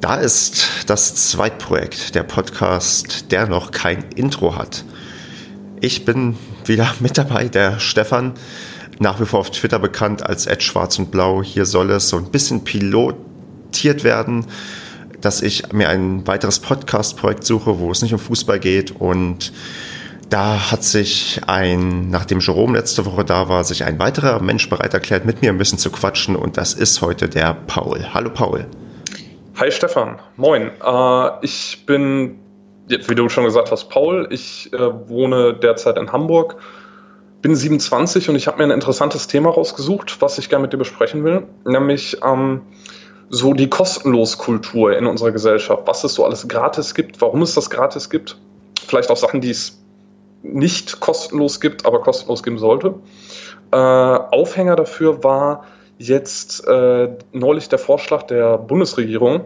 Da ist das Zweitprojekt, der Podcast, der noch kein Intro hat. Ich bin wieder mit dabei, der Stefan, nach wie vor auf Twitter bekannt als Ed Schwarz und Blau. Hier soll es so ein bisschen pilotiert werden, dass ich mir ein weiteres Podcast-Projekt suche, wo es nicht um Fußball geht und da hat sich ein, nachdem Jerome letzte Woche da war, sich ein weiterer Mensch bereit erklärt, mit mir ein bisschen zu quatschen und das ist heute der Paul. Hallo Paul. Hi Stefan, moin. Äh, ich bin, wie du schon gesagt hast, Paul. Ich äh, wohne derzeit in Hamburg, bin 27 und ich habe mir ein interessantes Thema rausgesucht, was ich gerne mit dir besprechen will, nämlich ähm, so die Kostenloskultur in unserer Gesellschaft, was es so alles gratis gibt, warum es das gratis gibt, vielleicht auch Sachen, die es nicht kostenlos gibt, aber kostenlos geben sollte. Äh, Aufhänger dafür war, jetzt äh, neulich der Vorschlag der Bundesregierung,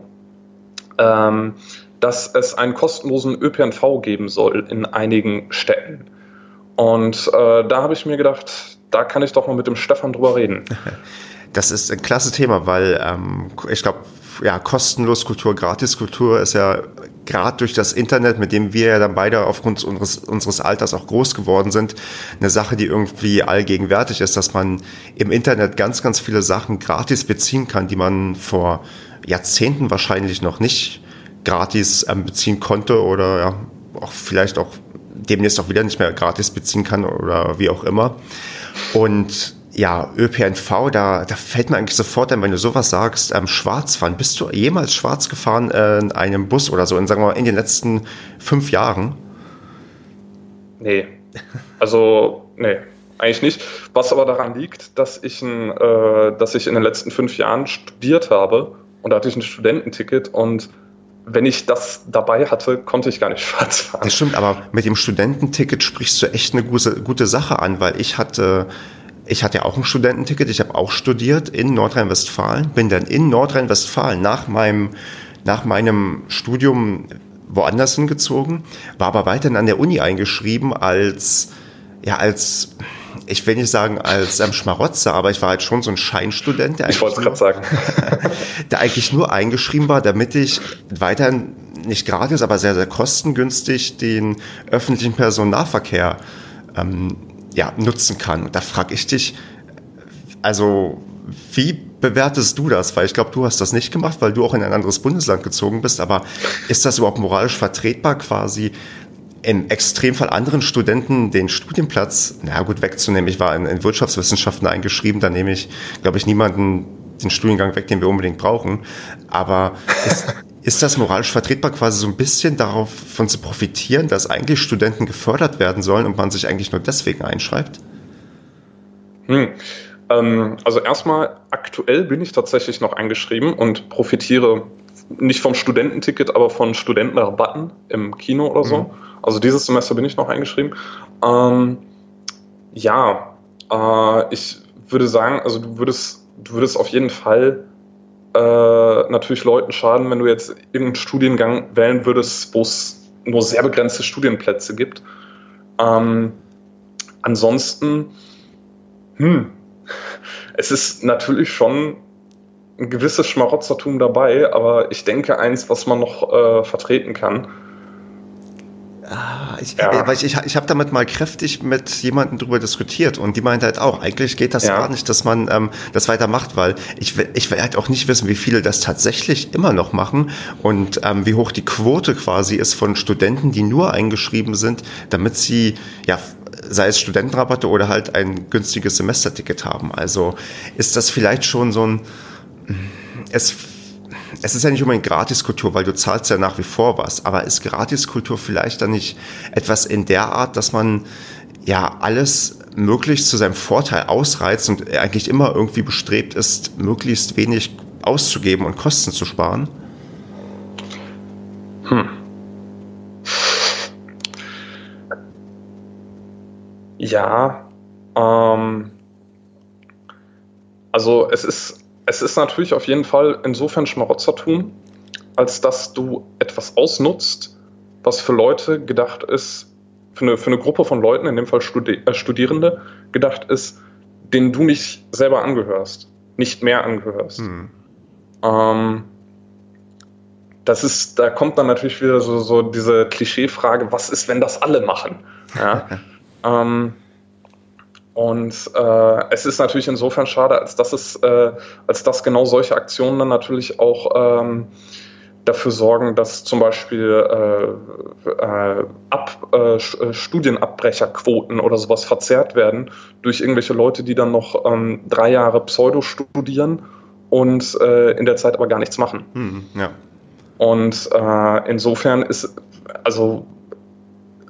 ähm, dass es einen kostenlosen ÖPNV geben soll in einigen Städten. Und äh, da habe ich mir gedacht, da kann ich doch mal mit dem Stefan drüber reden. Das ist ein klasse Thema, weil ähm, ich glaube, ja, kostenlos Kultur, Gratiskultur ist ja gerade durch das Internet, mit dem wir ja dann beide aufgrund unseres, unseres Alters auch groß geworden sind, eine Sache, die irgendwie allgegenwärtig ist, dass man im Internet ganz, ganz viele Sachen gratis beziehen kann, die man vor Jahrzehnten wahrscheinlich noch nicht gratis ähm, beziehen konnte oder ja, auch vielleicht auch demnächst auch wieder nicht mehr gratis beziehen kann oder wie auch immer. Und ja, ÖPNV, da, da fällt mir eigentlich sofort ein, wenn du sowas sagst, ähm, schwarz fahren. Bist du jemals schwarz gefahren äh, in einem Bus oder so, in, sagen wir mal, in den letzten fünf Jahren? Nee. Also, nee, eigentlich nicht. Was aber daran liegt, dass ich, ein, äh, dass ich in den letzten fünf Jahren studiert habe und da hatte ich ein Studententicket und wenn ich das dabei hatte, konnte ich gar nicht schwarz fahren. Das stimmt, aber mit dem Studententicket sprichst du echt eine gute, gute Sache an, weil ich hatte ich hatte ja auch ein Studententicket, ich habe auch studiert in Nordrhein-Westfalen, bin dann in Nordrhein-Westfalen nach meinem, nach meinem Studium woanders hingezogen, war aber weiterhin an der Uni eingeschrieben als, ja, als, ich will nicht sagen als ähm, Schmarotzer, aber ich war halt schon so ein Scheinstudent, der eigentlich, nur, sagen. der eigentlich nur eingeschrieben war, damit ich weiterhin nicht gratis, aber sehr, sehr kostengünstig den öffentlichen Personennahverkehr ähm, ja, nutzen kann. Und da frage ich dich, also wie bewertest du das? Weil ich glaube, du hast das nicht gemacht, weil du auch in ein anderes Bundesland gezogen bist. Aber ist das überhaupt moralisch vertretbar, quasi im Extremfall anderen Studenten den Studienplatz, na gut, wegzunehmen? Ich war in, in Wirtschaftswissenschaften eingeschrieben, da nehme ich, glaube ich, niemanden den Studiengang weg, den wir unbedingt brauchen. Aber ist, ist das moralisch vertretbar, quasi so ein bisschen davon zu profitieren, dass eigentlich Studenten gefördert werden sollen und man sich eigentlich nur deswegen einschreibt? Hm. Ähm, also erstmal, aktuell bin ich tatsächlich noch eingeschrieben und profitiere nicht vom Studententicket, aber von Studentenrabatten im Kino oder so. Mhm. Also dieses Semester bin ich noch eingeschrieben. Ähm, ja, äh, ich würde sagen, also du würdest du würdest auf jeden Fall äh, natürlich Leuten schaden, wenn du jetzt irgendeinen Studiengang wählen würdest, wo es nur sehr begrenzte Studienplätze gibt. Ähm, ansonsten, hm, es ist natürlich schon ein gewisses Schmarotzertum dabei, aber ich denke eins, was man noch äh, vertreten kann. Ah, ich, ja. ich, ich, ich habe damit mal kräftig mit jemandem drüber diskutiert und die meinte halt auch, eigentlich geht das ja. gar nicht, dass man ähm, das weitermacht, weil ich, ich will halt auch nicht wissen, wie viele das tatsächlich immer noch machen und ähm, wie hoch die Quote quasi ist von Studenten, die nur eingeschrieben sind, damit sie, ja, sei es Studentenrabatte oder halt ein günstiges Semesterticket haben. Also ist das vielleicht schon so ein, es es ist ja nicht unbedingt Gratiskultur, weil du zahlst ja nach wie vor was, aber ist Gratiskultur vielleicht dann nicht etwas in der Art, dass man ja alles möglichst zu seinem Vorteil ausreizt und eigentlich immer irgendwie bestrebt ist, möglichst wenig auszugeben und Kosten zu sparen? Hm. Ja, ähm, also es ist es ist natürlich auf jeden Fall insofern Schmarotzertum, als dass du etwas ausnutzt, was für Leute gedacht ist, für eine, für eine Gruppe von Leuten, in dem Fall Studi äh, Studierende, gedacht ist, denen du nicht selber angehörst, nicht mehr angehörst. Mhm. Ähm, das ist, da kommt dann natürlich wieder so, so diese Klischeefrage, was ist, wenn das alle machen? Ja? ähm, und äh, es ist natürlich insofern schade, als dass es, äh, als dass genau solche Aktionen dann natürlich auch ähm, dafür sorgen, dass zum Beispiel äh, äh, Ab, äh, äh, Studienabbrecherquoten oder sowas verzerrt werden durch irgendwelche Leute, die dann noch ähm, drei Jahre Pseudo studieren und äh, in der Zeit aber gar nichts machen. Hm, ja. Und äh, insofern ist, also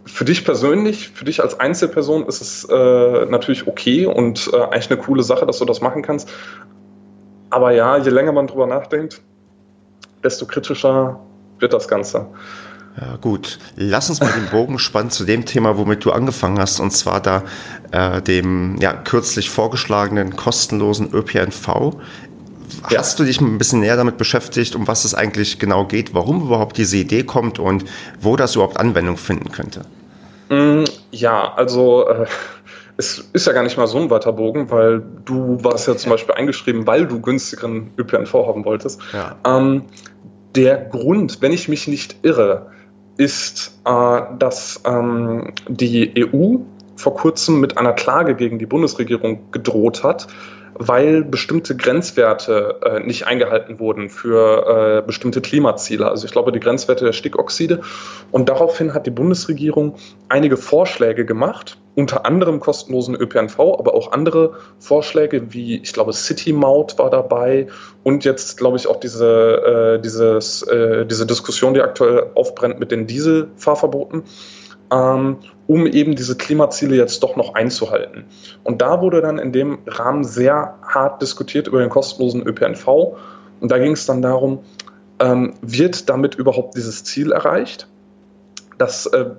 für dich persönlich, für dich als Einzelperson ist es äh, natürlich okay und äh, eigentlich eine coole Sache, dass du das machen kannst. Aber ja, je länger man drüber nachdenkt, desto kritischer wird das Ganze. Ja, gut. Lass uns mal den Bogen spannen zu dem Thema, womit du angefangen hast, und zwar da äh, dem ja, kürzlich vorgeschlagenen kostenlosen ÖPNV. Ja. Hast du dich ein bisschen näher damit beschäftigt, um was es eigentlich genau geht, warum überhaupt diese Idee kommt und wo das überhaupt Anwendung finden könnte? Mm, ja, also äh, es ist ja gar nicht mal so ein weiter Bogen, weil du warst ja zum Beispiel eingeschrieben, weil du günstigeren ÖPNV haben wolltest. Ja. Ähm, der Grund, wenn ich mich nicht irre, ist, äh, dass ähm, die EU vor kurzem mit einer Klage gegen die Bundesregierung gedroht hat, weil bestimmte Grenzwerte äh, nicht eingehalten wurden für äh, bestimmte Klimaziele. Also ich glaube, die Grenzwerte der Stickoxide. Und daraufhin hat die Bundesregierung einige Vorschläge gemacht, unter anderem kostenlosen ÖPNV, aber auch andere Vorschläge wie, ich glaube, City Maut war dabei und jetzt, glaube ich, auch diese, äh, dieses, äh, diese Diskussion, die aktuell aufbrennt mit den Dieselfahrverboten ähm, um eben diese Klimaziele jetzt doch noch einzuhalten. Und da wurde dann in dem Rahmen sehr hart diskutiert über den kostenlosen ÖPNV. Und da ging es dann darum, ähm, wird damit überhaupt dieses Ziel erreicht? Dass, äh,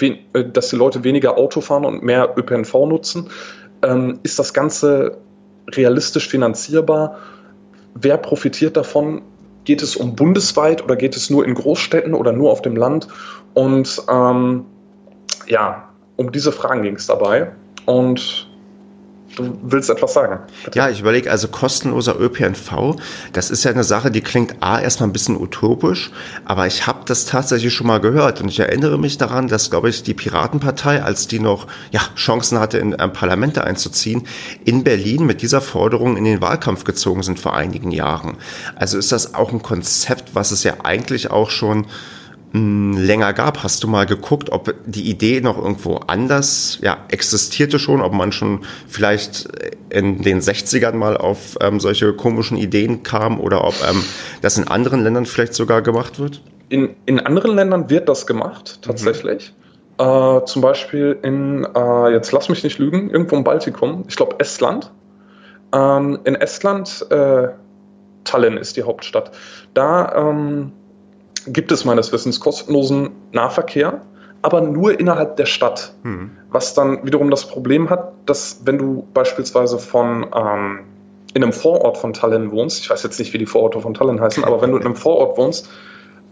äh, dass die Leute weniger Auto fahren und mehr ÖPNV nutzen? Ähm, ist das Ganze realistisch finanzierbar? Wer profitiert davon? Geht es um bundesweit oder geht es nur in Großstädten oder nur auf dem Land? Und ähm, ja, um diese Fragen ging es dabei. Und du willst etwas sagen. Bitte. Ja, ich überlege, also kostenloser ÖPNV, das ist ja eine Sache, die klingt A erstmal ein bisschen utopisch, aber ich habe das tatsächlich schon mal gehört und ich erinnere mich daran, dass, glaube ich, die Piratenpartei, als die noch ja, Chancen hatte, in ein Parlament einzuziehen, in Berlin mit dieser Forderung in den Wahlkampf gezogen sind vor einigen Jahren. Also ist das auch ein Konzept, was es ja eigentlich auch schon länger gab. Hast du mal geguckt, ob die Idee noch irgendwo anders ja, existierte schon, ob man schon vielleicht in den 60ern mal auf ähm, solche komischen Ideen kam oder ob ähm, das in anderen Ländern vielleicht sogar gemacht wird? In, in anderen Ländern wird das gemacht, tatsächlich. Mhm. Äh, zum Beispiel in, äh, jetzt lass mich nicht lügen, irgendwo im Baltikum, ich glaube Estland. Ähm, in Estland, äh, Tallinn ist die Hauptstadt. Da ähm, gibt es meines Wissens kostenlosen Nahverkehr, aber nur innerhalb der Stadt. Hm. Was dann wiederum das Problem hat, dass wenn du beispielsweise von ähm, in einem Vorort von Tallinn wohnst, ich weiß jetzt nicht, wie die Vororte von Tallinn heißen, aber wenn du in einem Vorort wohnst,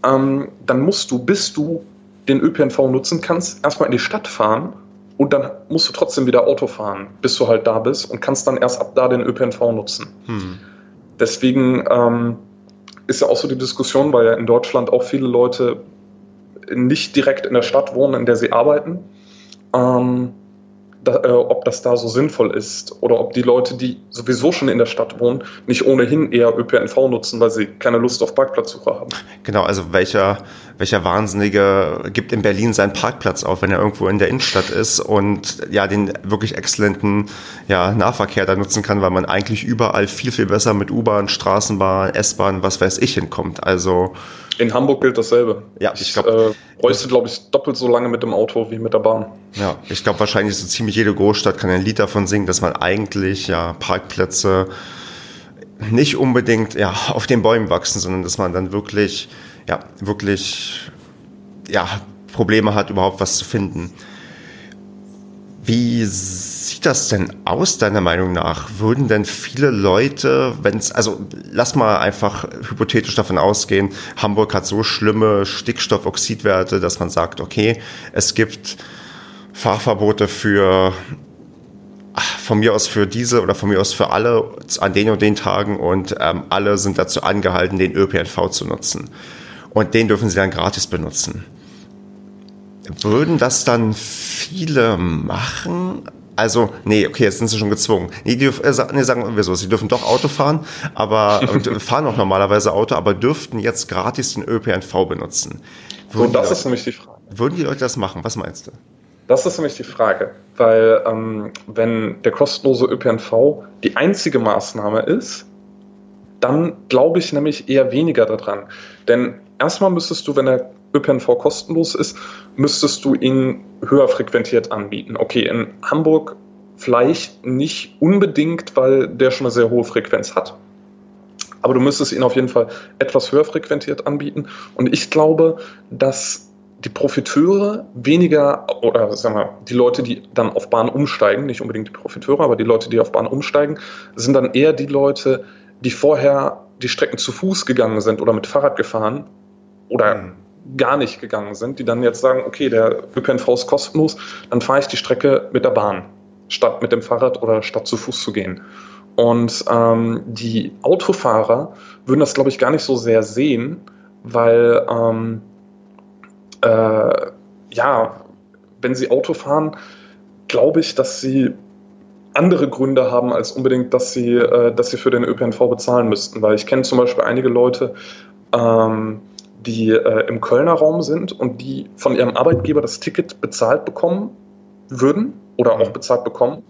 ähm, dann musst du, bis du den ÖPNV nutzen kannst, erstmal in die Stadt fahren und dann musst du trotzdem wieder Auto fahren, bis du halt da bist und kannst dann erst ab da den ÖPNV nutzen. Hm. Deswegen ähm, ist ja auch so die Diskussion, weil ja in Deutschland auch viele Leute nicht direkt in der Stadt wohnen, in der sie arbeiten. Ähm, da, äh, ob das da so sinnvoll ist oder ob die Leute, die sowieso schon in der Stadt wohnen, nicht ohnehin eher ÖPNV nutzen, weil sie keine Lust auf Parkplatzsuche haben. Genau, also welcher, welcher Wahnsinnige gibt in Berlin seinen Parkplatz auf, wenn er irgendwo in der Innenstadt ist und ja den wirklich exzellenten ja, Nahverkehr da nutzen kann, weil man eigentlich überall viel, viel besser mit U-Bahn, Straßenbahn, S-Bahn, was weiß ich hinkommt. Also in Hamburg gilt dasselbe. Ja, ich glaube. Äh, bräuchte, glaube ich, doppelt so lange mit dem Auto wie mit der Bahn. Ja, ich glaube, wahrscheinlich so ziemlich jede Großstadt kann ein Lied davon singen, dass man eigentlich ja Parkplätze nicht unbedingt ja, auf den Bäumen wachsen, sondern dass man dann wirklich, ja, wirklich ja, Probleme hat, überhaupt was zu finden. Wie sieht das denn aus, deiner Meinung nach? Würden denn viele Leute, wenn es, also lass mal einfach hypothetisch davon ausgehen, Hamburg hat so schlimme Stickstoffoxidwerte, dass man sagt, okay, es gibt Fahrverbote für von mir aus für diese oder von mir aus für alle an den und den Tagen und ähm, alle sind dazu angehalten, den ÖPNV zu nutzen. Und den dürfen sie dann gratis benutzen. Würden das dann viele machen? Also, nee, okay, jetzt sind sie schon gezwungen. Nee, die, äh, nee sagen wir so, sie dürfen doch Auto fahren, aber fahren auch normalerweise Auto, aber dürften jetzt gratis den ÖPNV benutzen. Würden so, das ist nämlich die Frage. Würden die Leute das machen? Was meinst du? Das ist nämlich die Frage, weil ähm, wenn der kostenlose ÖPNV die einzige Maßnahme ist, dann glaube ich nämlich eher weniger daran. Denn erstmal müsstest du, wenn der ÖPNV kostenlos ist, müsstest du ihn höher frequentiert anbieten. Okay, in Hamburg vielleicht nicht unbedingt, weil der schon eine sehr hohe Frequenz hat. Aber du müsstest ihn auf jeden Fall etwas höher frequentiert anbieten. Und ich glaube, dass die Profiteure weniger, oder sagen wir, die Leute, die dann auf Bahn umsteigen, nicht unbedingt die Profiteure, aber die Leute, die auf Bahn umsteigen, sind dann eher die Leute, die vorher die Strecken zu Fuß gegangen sind oder mit Fahrrad gefahren oder mhm. Gar nicht gegangen sind, die dann jetzt sagen, okay, der ÖPNV ist kostenlos, dann fahre ich die Strecke mit der Bahn, statt mit dem Fahrrad oder statt zu Fuß zu gehen. Und ähm, die Autofahrer würden das, glaube ich, gar nicht so sehr sehen, weil ähm, äh, ja, wenn sie Auto fahren, glaube ich, dass sie andere Gründe haben, als unbedingt, dass sie, äh, dass sie für den ÖPNV bezahlen müssten. Weil ich kenne zum Beispiel einige Leute, ähm, die äh, im Kölner Raum sind und die von ihrem Arbeitgeber das Ticket bezahlt bekommen würden oder auch mhm. bezahlt bekommen,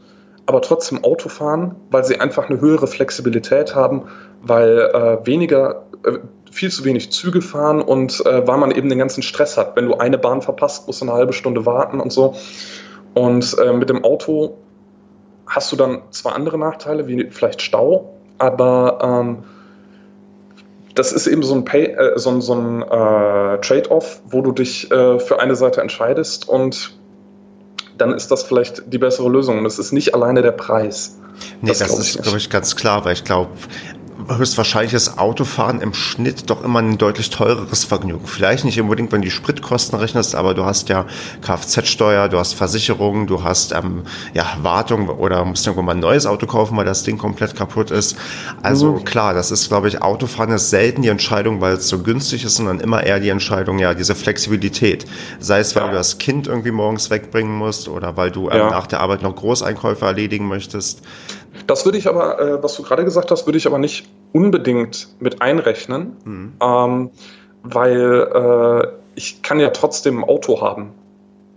aber trotzdem Auto fahren, weil sie einfach eine höhere Flexibilität haben, weil äh, weniger, äh, viel zu wenig Züge fahren und äh, weil man eben den ganzen Stress hat. Wenn du eine Bahn verpasst, musst du eine halbe Stunde warten und so. Und äh, mit dem Auto hast du dann zwar andere Nachteile, wie vielleicht Stau, aber ähm, das ist eben so ein, Pay, äh, so, so ein äh, Trade-off, wo du dich äh, für eine Seite entscheidest und dann ist das vielleicht die bessere Lösung. Und es ist nicht alleine der Preis. Nee, das, das glaub ist, glaube ich, ganz klar, weil ich glaube, höchstwahrscheinlich ist Autofahren im Schnitt doch immer ein deutlich teureres Vergnügen. Vielleicht nicht unbedingt, wenn du die Spritkosten rechnest, aber du hast ja Kfz-Steuer, du hast Versicherung, du hast ähm, ja, Wartung oder musst irgendwo mal ein neues Auto kaufen, weil das Ding komplett kaputt ist. Also mhm. klar, das ist, glaube ich, Autofahren ist selten die Entscheidung, weil es so günstig ist, sondern immer eher die Entscheidung, ja, diese Flexibilität. Sei es, weil ja. du das Kind irgendwie morgens wegbringen musst oder weil du ähm, ja. nach der Arbeit noch Großeinkäufe erledigen möchtest. Das würde ich aber, äh, was du gerade gesagt hast, würde ich aber nicht unbedingt mit einrechnen, mhm. ähm, weil äh, ich kann ja trotzdem ein Auto haben.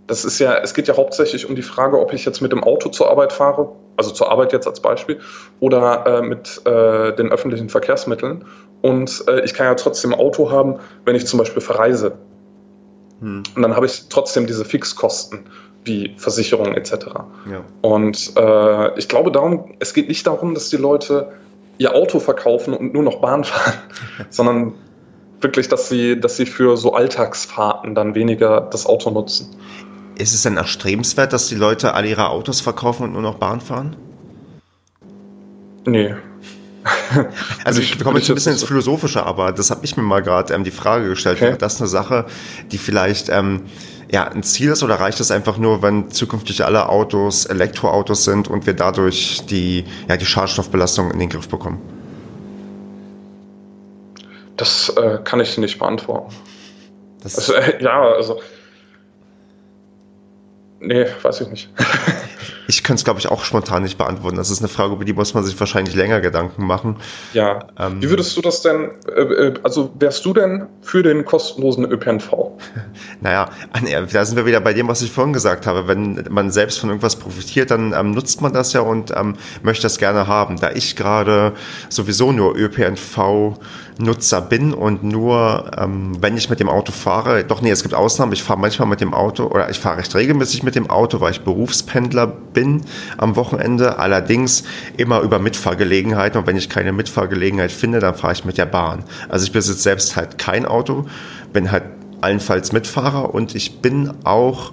Das ist ja, es geht ja hauptsächlich um die Frage, ob ich jetzt mit dem Auto zur Arbeit fahre, also zur Arbeit jetzt als Beispiel, oder äh, mit äh, den öffentlichen Verkehrsmitteln. Und äh, ich kann ja trotzdem ein Auto haben, wenn ich zum Beispiel verreise. Hm. Und dann habe ich trotzdem diese Fixkosten wie Versicherung etc. Ja. Und äh, ich glaube darum, es geht nicht darum, dass die Leute ihr Auto verkaufen und nur noch Bahn fahren, sondern wirklich, dass sie, dass sie für so Alltagsfahrten dann weniger das Auto nutzen. Ist es denn erstrebenswert, dass die Leute alle ihre Autos verkaufen und nur noch Bahn fahren? Nee. Also ich komme jetzt ein bisschen ins Philosophische, aber das habe ich mir mal gerade ähm, die Frage gestellt. Okay. Wäre das eine Sache, die vielleicht ähm, ja, ein Ziel ist oder reicht es einfach nur, wenn zukünftig alle Autos Elektroautos sind und wir dadurch die, ja, die Schadstoffbelastung in den Griff bekommen? Das äh, kann ich nicht beantworten. Das also, äh, ja, also Nee, weiß ich nicht. ich könnte es, glaube ich, auch spontan nicht beantworten. Das ist eine Frage, über die muss man sich wahrscheinlich länger Gedanken machen. Ja. Ähm, Wie würdest du das denn, äh, äh also wärst du denn für den kostenlosen ÖPNV? naja, da sind wir wieder bei dem, was ich vorhin gesagt habe. Wenn man selbst von irgendwas profitiert, dann ähm, nutzt man das ja und ähm, möchte das gerne haben. Da ich gerade sowieso nur ÖPNV Nutzer bin und nur, ähm, wenn ich mit dem Auto fahre, doch nee, es gibt Ausnahmen, ich fahre manchmal mit dem Auto oder ich fahre recht regelmäßig mit dem Auto, weil ich Berufspendler bin am Wochenende, allerdings immer über Mitfahrgelegenheiten und wenn ich keine Mitfahrgelegenheit finde, dann fahre ich mit der Bahn. Also ich besitze selbst halt kein Auto, bin halt allenfalls Mitfahrer und ich bin auch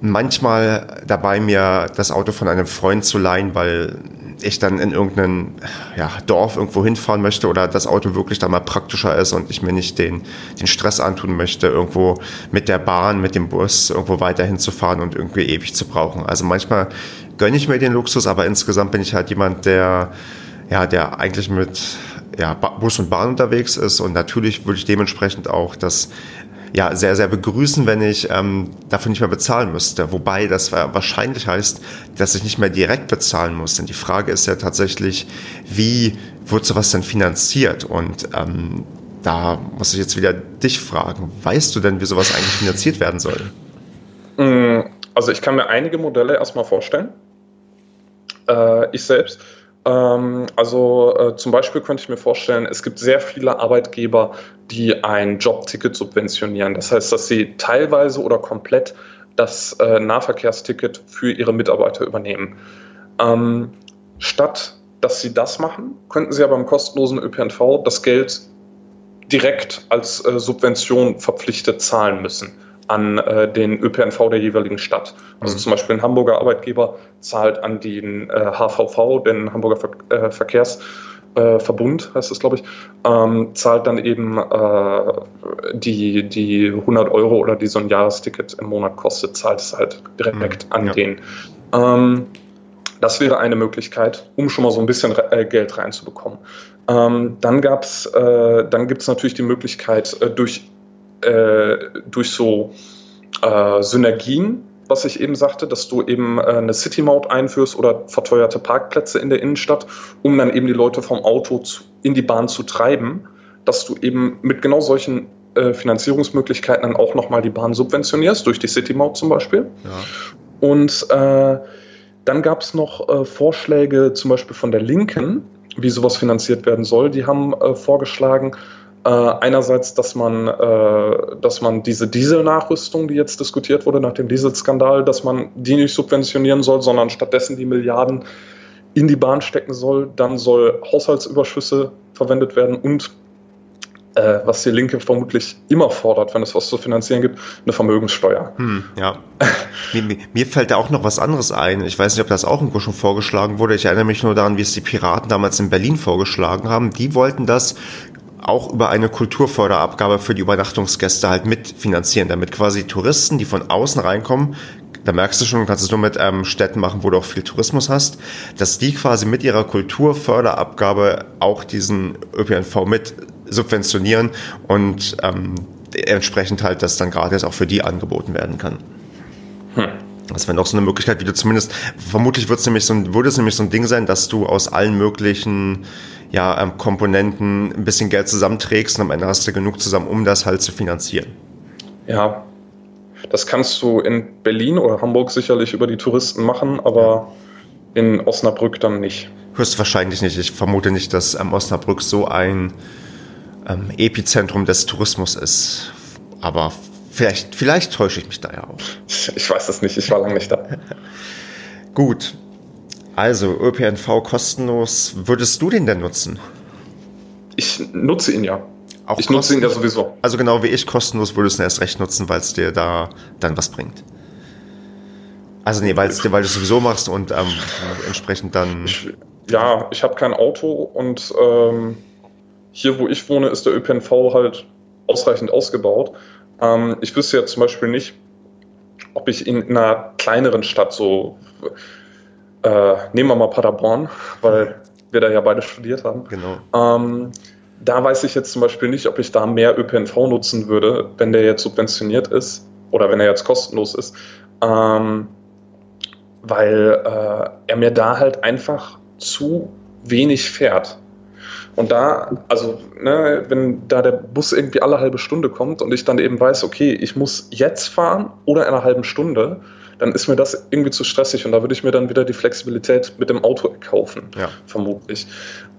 manchmal dabei, mir das Auto von einem Freund zu leihen, weil ich dann in irgendein ja, Dorf irgendwo hinfahren möchte oder das Auto wirklich da mal praktischer ist und ich mir nicht den, den Stress antun möchte, irgendwo mit der Bahn, mit dem Bus irgendwo weiterhin zu fahren und irgendwie ewig zu brauchen. Also manchmal gönne ich mir den Luxus, aber insgesamt bin ich halt jemand, der ja, der eigentlich mit ja, Bus und Bahn unterwegs ist. Und natürlich würde ich dementsprechend auch das ja, sehr, sehr begrüßen, wenn ich ähm, dafür nicht mehr bezahlen müsste. Wobei das wahrscheinlich heißt, dass ich nicht mehr direkt bezahlen muss. Denn die Frage ist ja tatsächlich, wie wird sowas denn finanziert? Und ähm, da muss ich jetzt wieder dich fragen. Weißt du denn, wie sowas eigentlich finanziert werden soll? Mm, also ich kann mir einige Modelle erstmal vorstellen. Äh, ich selbst. Ähm, also äh, zum Beispiel könnte ich mir vorstellen, es gibt sehr viele Arbeitgeber, die ein Jobticket subventionieren. Das heißt, dass sie teilweise oder komplett das äh, Nahverkehrsticket für ihre Mitarbeiter übernehmen. Ähm, statt dass sie das machen, könnten sie aber im kostenlosen ÖPNV das Geld direkt als äh, Subvention verpflichtet zahlen müssen an äh, den ÖPNV der jeweiligen Stadt. Also mhm. zum Beispiel ein Hamburger Arbeitgeber zahlt an den äh, HVV, den Hamburger Ver äh, Verkehrsverbund, heißt es, glaube ich, ähm, zahlt dann eben äh, die, die 100 Euro oder die so ein Jahresticket im Monat kostet, zahlt es halt direkt mhm. an ja. den. Ähm, das wäre eine Möglichkeit, um schon mal so ein bisschen äh, Geld reinzubekommen. Ähm, dann gab's, äh, dann gibt es natürlich die Möglichkeit, äh, durch äh, durch so äh, Synergien, was ich eben sagte, dass du eben äh, eine City Maut einführst oder verteuerte Parkplätze in der Innenstadt, um dann eben die Leute vom Auto zu, in die Bahn zu treiben, dass du eben mit genau solchen äh, Finanzierungsmöglichkeiten dann auch nochmal die Bahn subventionierst, durch die City Maut zum Beispiel. Ja. Und äh, dann gab es noch äh, Vorschläge zum Beispiel von der Linken, wie sowas finanziert werden soll. Die haben äh, vorgeschlagen, äh, einerseits, dass man, äh, dass man diese Dieselnachrüstung, die jetzt diskutiert wurde nach dem Dieselskandal, dass man die nicht subventionieren soll, sondern stattdessen die Milliarden in die Bahn stecken soll. Dann soll Haushaltsüberschüsse verwendet werden und äh, was die Linke vermutlich immer fordert, wenn es was zu finanzieren gibt, eine Vermögenssteuer. Hm, ja. mir, mir, fällt da auch noch was anderes ein. Ich weiß nicht, ob das auch irgendwo schon vorgeschlagen wurde. Ich erinnere mich nur daran, wie es die Piraten damals in Berlin vorgeschlagen haben. Die wollten das auch über eine Kulturförderabgabe für die Übernachtungsgäste halt mitfinanzieren, damit quasi Touristen, die von außen reinkommen, da merkst du schon, du kannst es nur mit ähm, Städten machen, wo du auch viel Tourismus hast, dass die quasi mit ihrer Kulturförderabgabe auch diesen ÖPNV mit subventionieren und ähm, entsprechend halt das dann gratis auch für die angeboten werden kann. Das wäre noch so eine Möglichkeit, wie du zumindest, vermutlich wird es nämlich so ein, würde es nämlich so ein Ding sein, dass du aus allen möglichen ja, ähm, Komponenten ein bisschen Geld zusammenträgst und am Ende hast du genug zusammen, um das halt zu finanzieren. Ja, das kannst du in Berlin oder Hamburg sicherlich über die Touristen machen, aber in Osnabrück dann nicht. Höchstwahrscheinlich nicht. Ich vermute nicht, dass ähm, Osnabrück so ein ähm, Epizentrum des Tourismus ist. Aber vielleicht, vielleicht täusche ich mich da ja auch. Ich weiß es nicht, ich war lange nicht da. Gut, also ÖPNV kostenlos. Würdest du den denn nutzen? Ich nutze ihn ja. Auch ich nutze ihn ja sowieso. Also genau wie ich kostenlos würdest du ihn erst recht nutzen, weil es dir da dann was bringt. Also nee, weil du es sowieso machst und ähm, entsprechend dann. Ich, ja, ich habe kein Auto und ähm, hier, wo ich wohne, ist der ÖPNV halt ausreichend ausgebaut. Ähm, ich wüsste jetzt zum Beispiel nicht, ob ich in einer kleineren Stadt so äh, nehmen wir mal Paderborn, weil wir da ja beide studiert haben. Genau. Ähm, da weiß ich jetzt zum Beispiel nicht, ob ich da mehr ÖPNV nutzen würde, wenn der jetzt subventioniert ist oder wenn er jetzt kostenlos ist, ähm, weil äh, er mir da halt einfach zu wenig fährt. Und da, also, ne, wenn da der Bus irgendwie alle halbe Stunde kommt und ich dann eben weiß, okay, ich muss jetzt fahren oder in einer halben Stunde, dann ist mir das irgendwie zu stressig und da würde ich mir dann wieder die Flexibilität mit dem Auto kaufen, ja. vermutlich.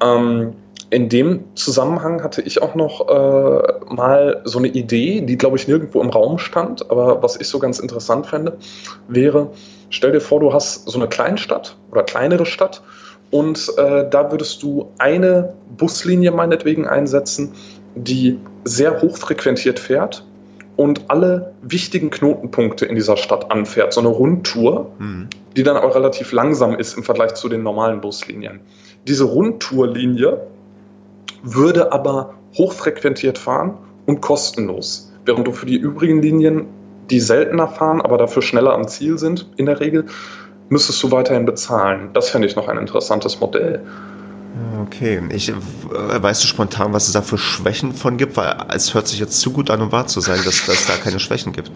Ähm, in dem Zusammenhang hatte ich auch noch äh, mal so eine Idee, die glaube ich nirgendwo im Raum stand, aber was ich so ganz interessant fände, wäre, stell dir vor, du hast so eine Kleinstadt oder kleinere Stadt und äh, da würdest du eine Buslinie meinetwegen einsetzen, die sehr hoch frequentiert fährt und alle wichtigen Knotenpunkte in dieser Stadt anfährt. So eine Rundtour, mhm. die dann auch relativ langsam ist im Vergleich zu den normalen Buslinien. Diese Rundtourlinie würde aber hochfrequentiert fahren und kostenlos. Während du für die übrigen Linien, die seltener fahren, aber dafür schneller am Ziel sind, in der Regel, müsstest du weiterhin bezahlen. Das fände ich noch ein interessantes Modell. Okay, ich, äh, weißt du spontan, was es da für Schwächen von gibt? Weil es hört sich jetzt zu gut an, um wahr zu sein, dass, dass es da keine Schwächen gibt.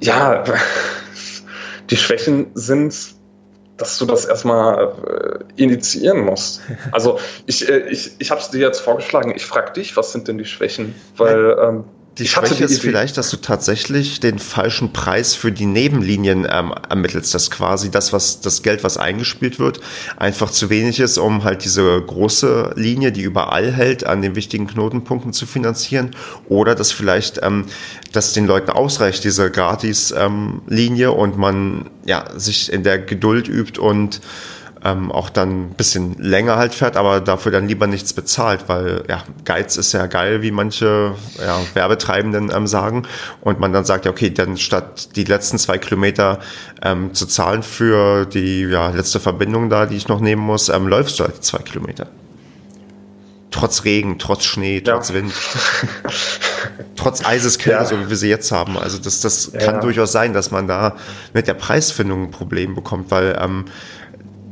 Ja, die Schwächen sind, dass du das erstmal äh, initiieren musst. Also ich, äh, ich, ich habe es dir jetzt vorgeschlagen. Ich frage dich, was sind denn die Schwächen? Weil ähm, die Schwäche ist vielleicht, dass du tatsächlich den falschen Preis für die Nebenlinien ähm, ermittelst, dass quasi das, was das Geld, was eingespielt wird, einfach zu wenig ist, um halt diese große Linie, die überall hält, an den wichtigen Knotenpunkten zu finanzieren, oder dass vielleicht ähm, dass den Leuten ausreicht diese Gratis-Linie ähm, und man ja sich in der Geduld übt und ähm, auch dann ein bisschen länger halt fährt, aber dafür dann lieber nichts bezahlt, weil ja, Geiz ist ja geil, wie manche ja, Werbetreibenden ähm, sagen. Und man dann sagt, ja, okay, dann statt die letzten zwei Kilometer ähm, zu zahlen für die ja, letzte Verbindung da, die ich noch nehmen muss, ähm, läufst du halt zwei Kilometer. Trotz Regen, trotz Schnee, trotz ja. Wind. trotz Eiseskälte, ja. so wie wir sie jetzt haben. Also das, das ja. kann durchaus sein, dass man da mit der Preisfindung ein Problem bekommt, weil ähm,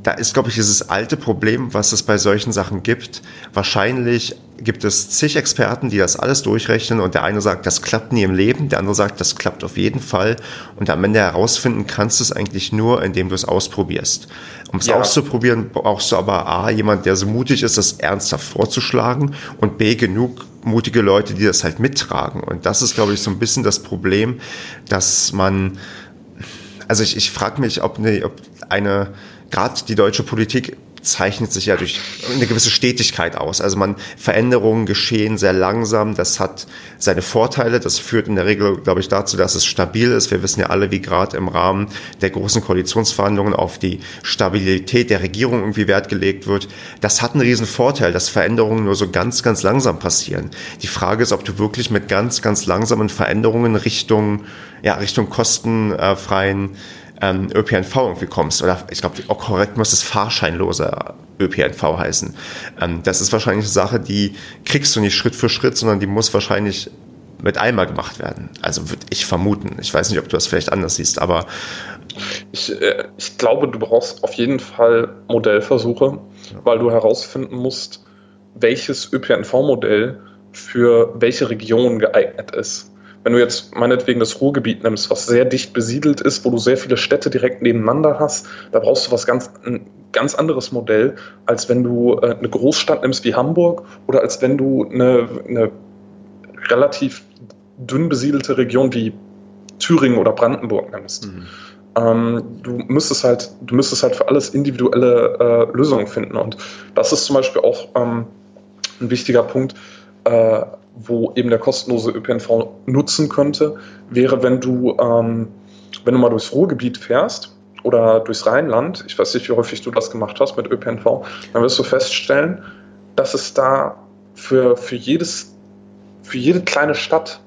da ist, glaube ich, dieses alte Problem, was es bei solchen Sachen gibt. Wahrscheinlich gibt es zig Experten, die das alles durchrechnen und der eine sagt, das klappt nie im Leben, der andere sagt, das klappt auf jeden Fall und am Ende herausfinden kannst du es eigentlich nur, indem du es ausprobierst. Um es ja. auszuprobieren, brauchst du aber A, jemand, der so mutig ist, das ernsthaft vorzuschlagen und B, genug mutige Leute, die das halt mittragen. Und das ist, glaube ich, so ein bisschen das Problem, dass man, also ich, ich frage mich, ob eine, ob eine gerade die deutsche Politik zeichnet sich ja durch eine gewisse Stetigkeit aus. Also man Veränderungen geschehen sehr langsam. Das hat seine Vorteile. Das führt in der Regel, glaube ich, dazu, dass es stabil ist. Wir wissen ja alle, wie gerade im Rahmen der großen Koalitionsverhandlungen auf die Stabilität der Regierung irgendwie Wert gelegt wird. Das hat einen riesen Vorteil, dass Veränderungen nur so ganz, ganz langsam passieren. Die Frage ist, ob du wirklich mit ganz, ganz langsamen Veränderungen Richtung, ja, Richtung kostenfreien ähm, ÖPNV irgendwie kommst. Oder ich glaube, auch korrekt muss es fahrscheinloser ÖPNV heißen. Ähm, das ist wahrscheinlich eine Sache, die kriegst du nicht Schritt für Schritt, sondern die muss wahrscheinlich mit einmal gemacht werden. Also würde ich vermuten. Ich weiß nicht, ob du das vielleicht anders siehst, aber ich, äh, ich glaube, du brauchst auf jeden Fall Modellversuche, ja. weil du herausfinden musst, welches ÖPNV-Modell für welche Region geeignet ist. Wenn du jetzt meinetwegen das Ruhrgebiet nimmst, was sehr dicht besiedelt ist, wo du sehr viele Städte direkt nebeneinander hast, da brauchst du was ganz, ein ganz anderes Modell, als wenn du äh, eine Großstadt nimmst wie Hamburg oder als wenn du eine, eine relativ dünn besiedelte Region wie Thüringen oder Brandenburg nimmst. Mhm. Ähm, du müsstest halt, du müsstest halt für alles individuelle äh, Lösungen finden. Und das ist zum Beispiel auch ähm, ein wichtiger Punkt. Äh, wo eben der kostenlose ÖPNV nutzen könnte, wäre, wenn du, ähm, wenn du mal durchs Ruhrgebiet fährst oder durchs Rheinland, ich weiß nicht, wie häufig du das gemacht hast mit ÖPNV, dann wirst du feststellen, dass es da für, für, jedes, für jede kleine Stadt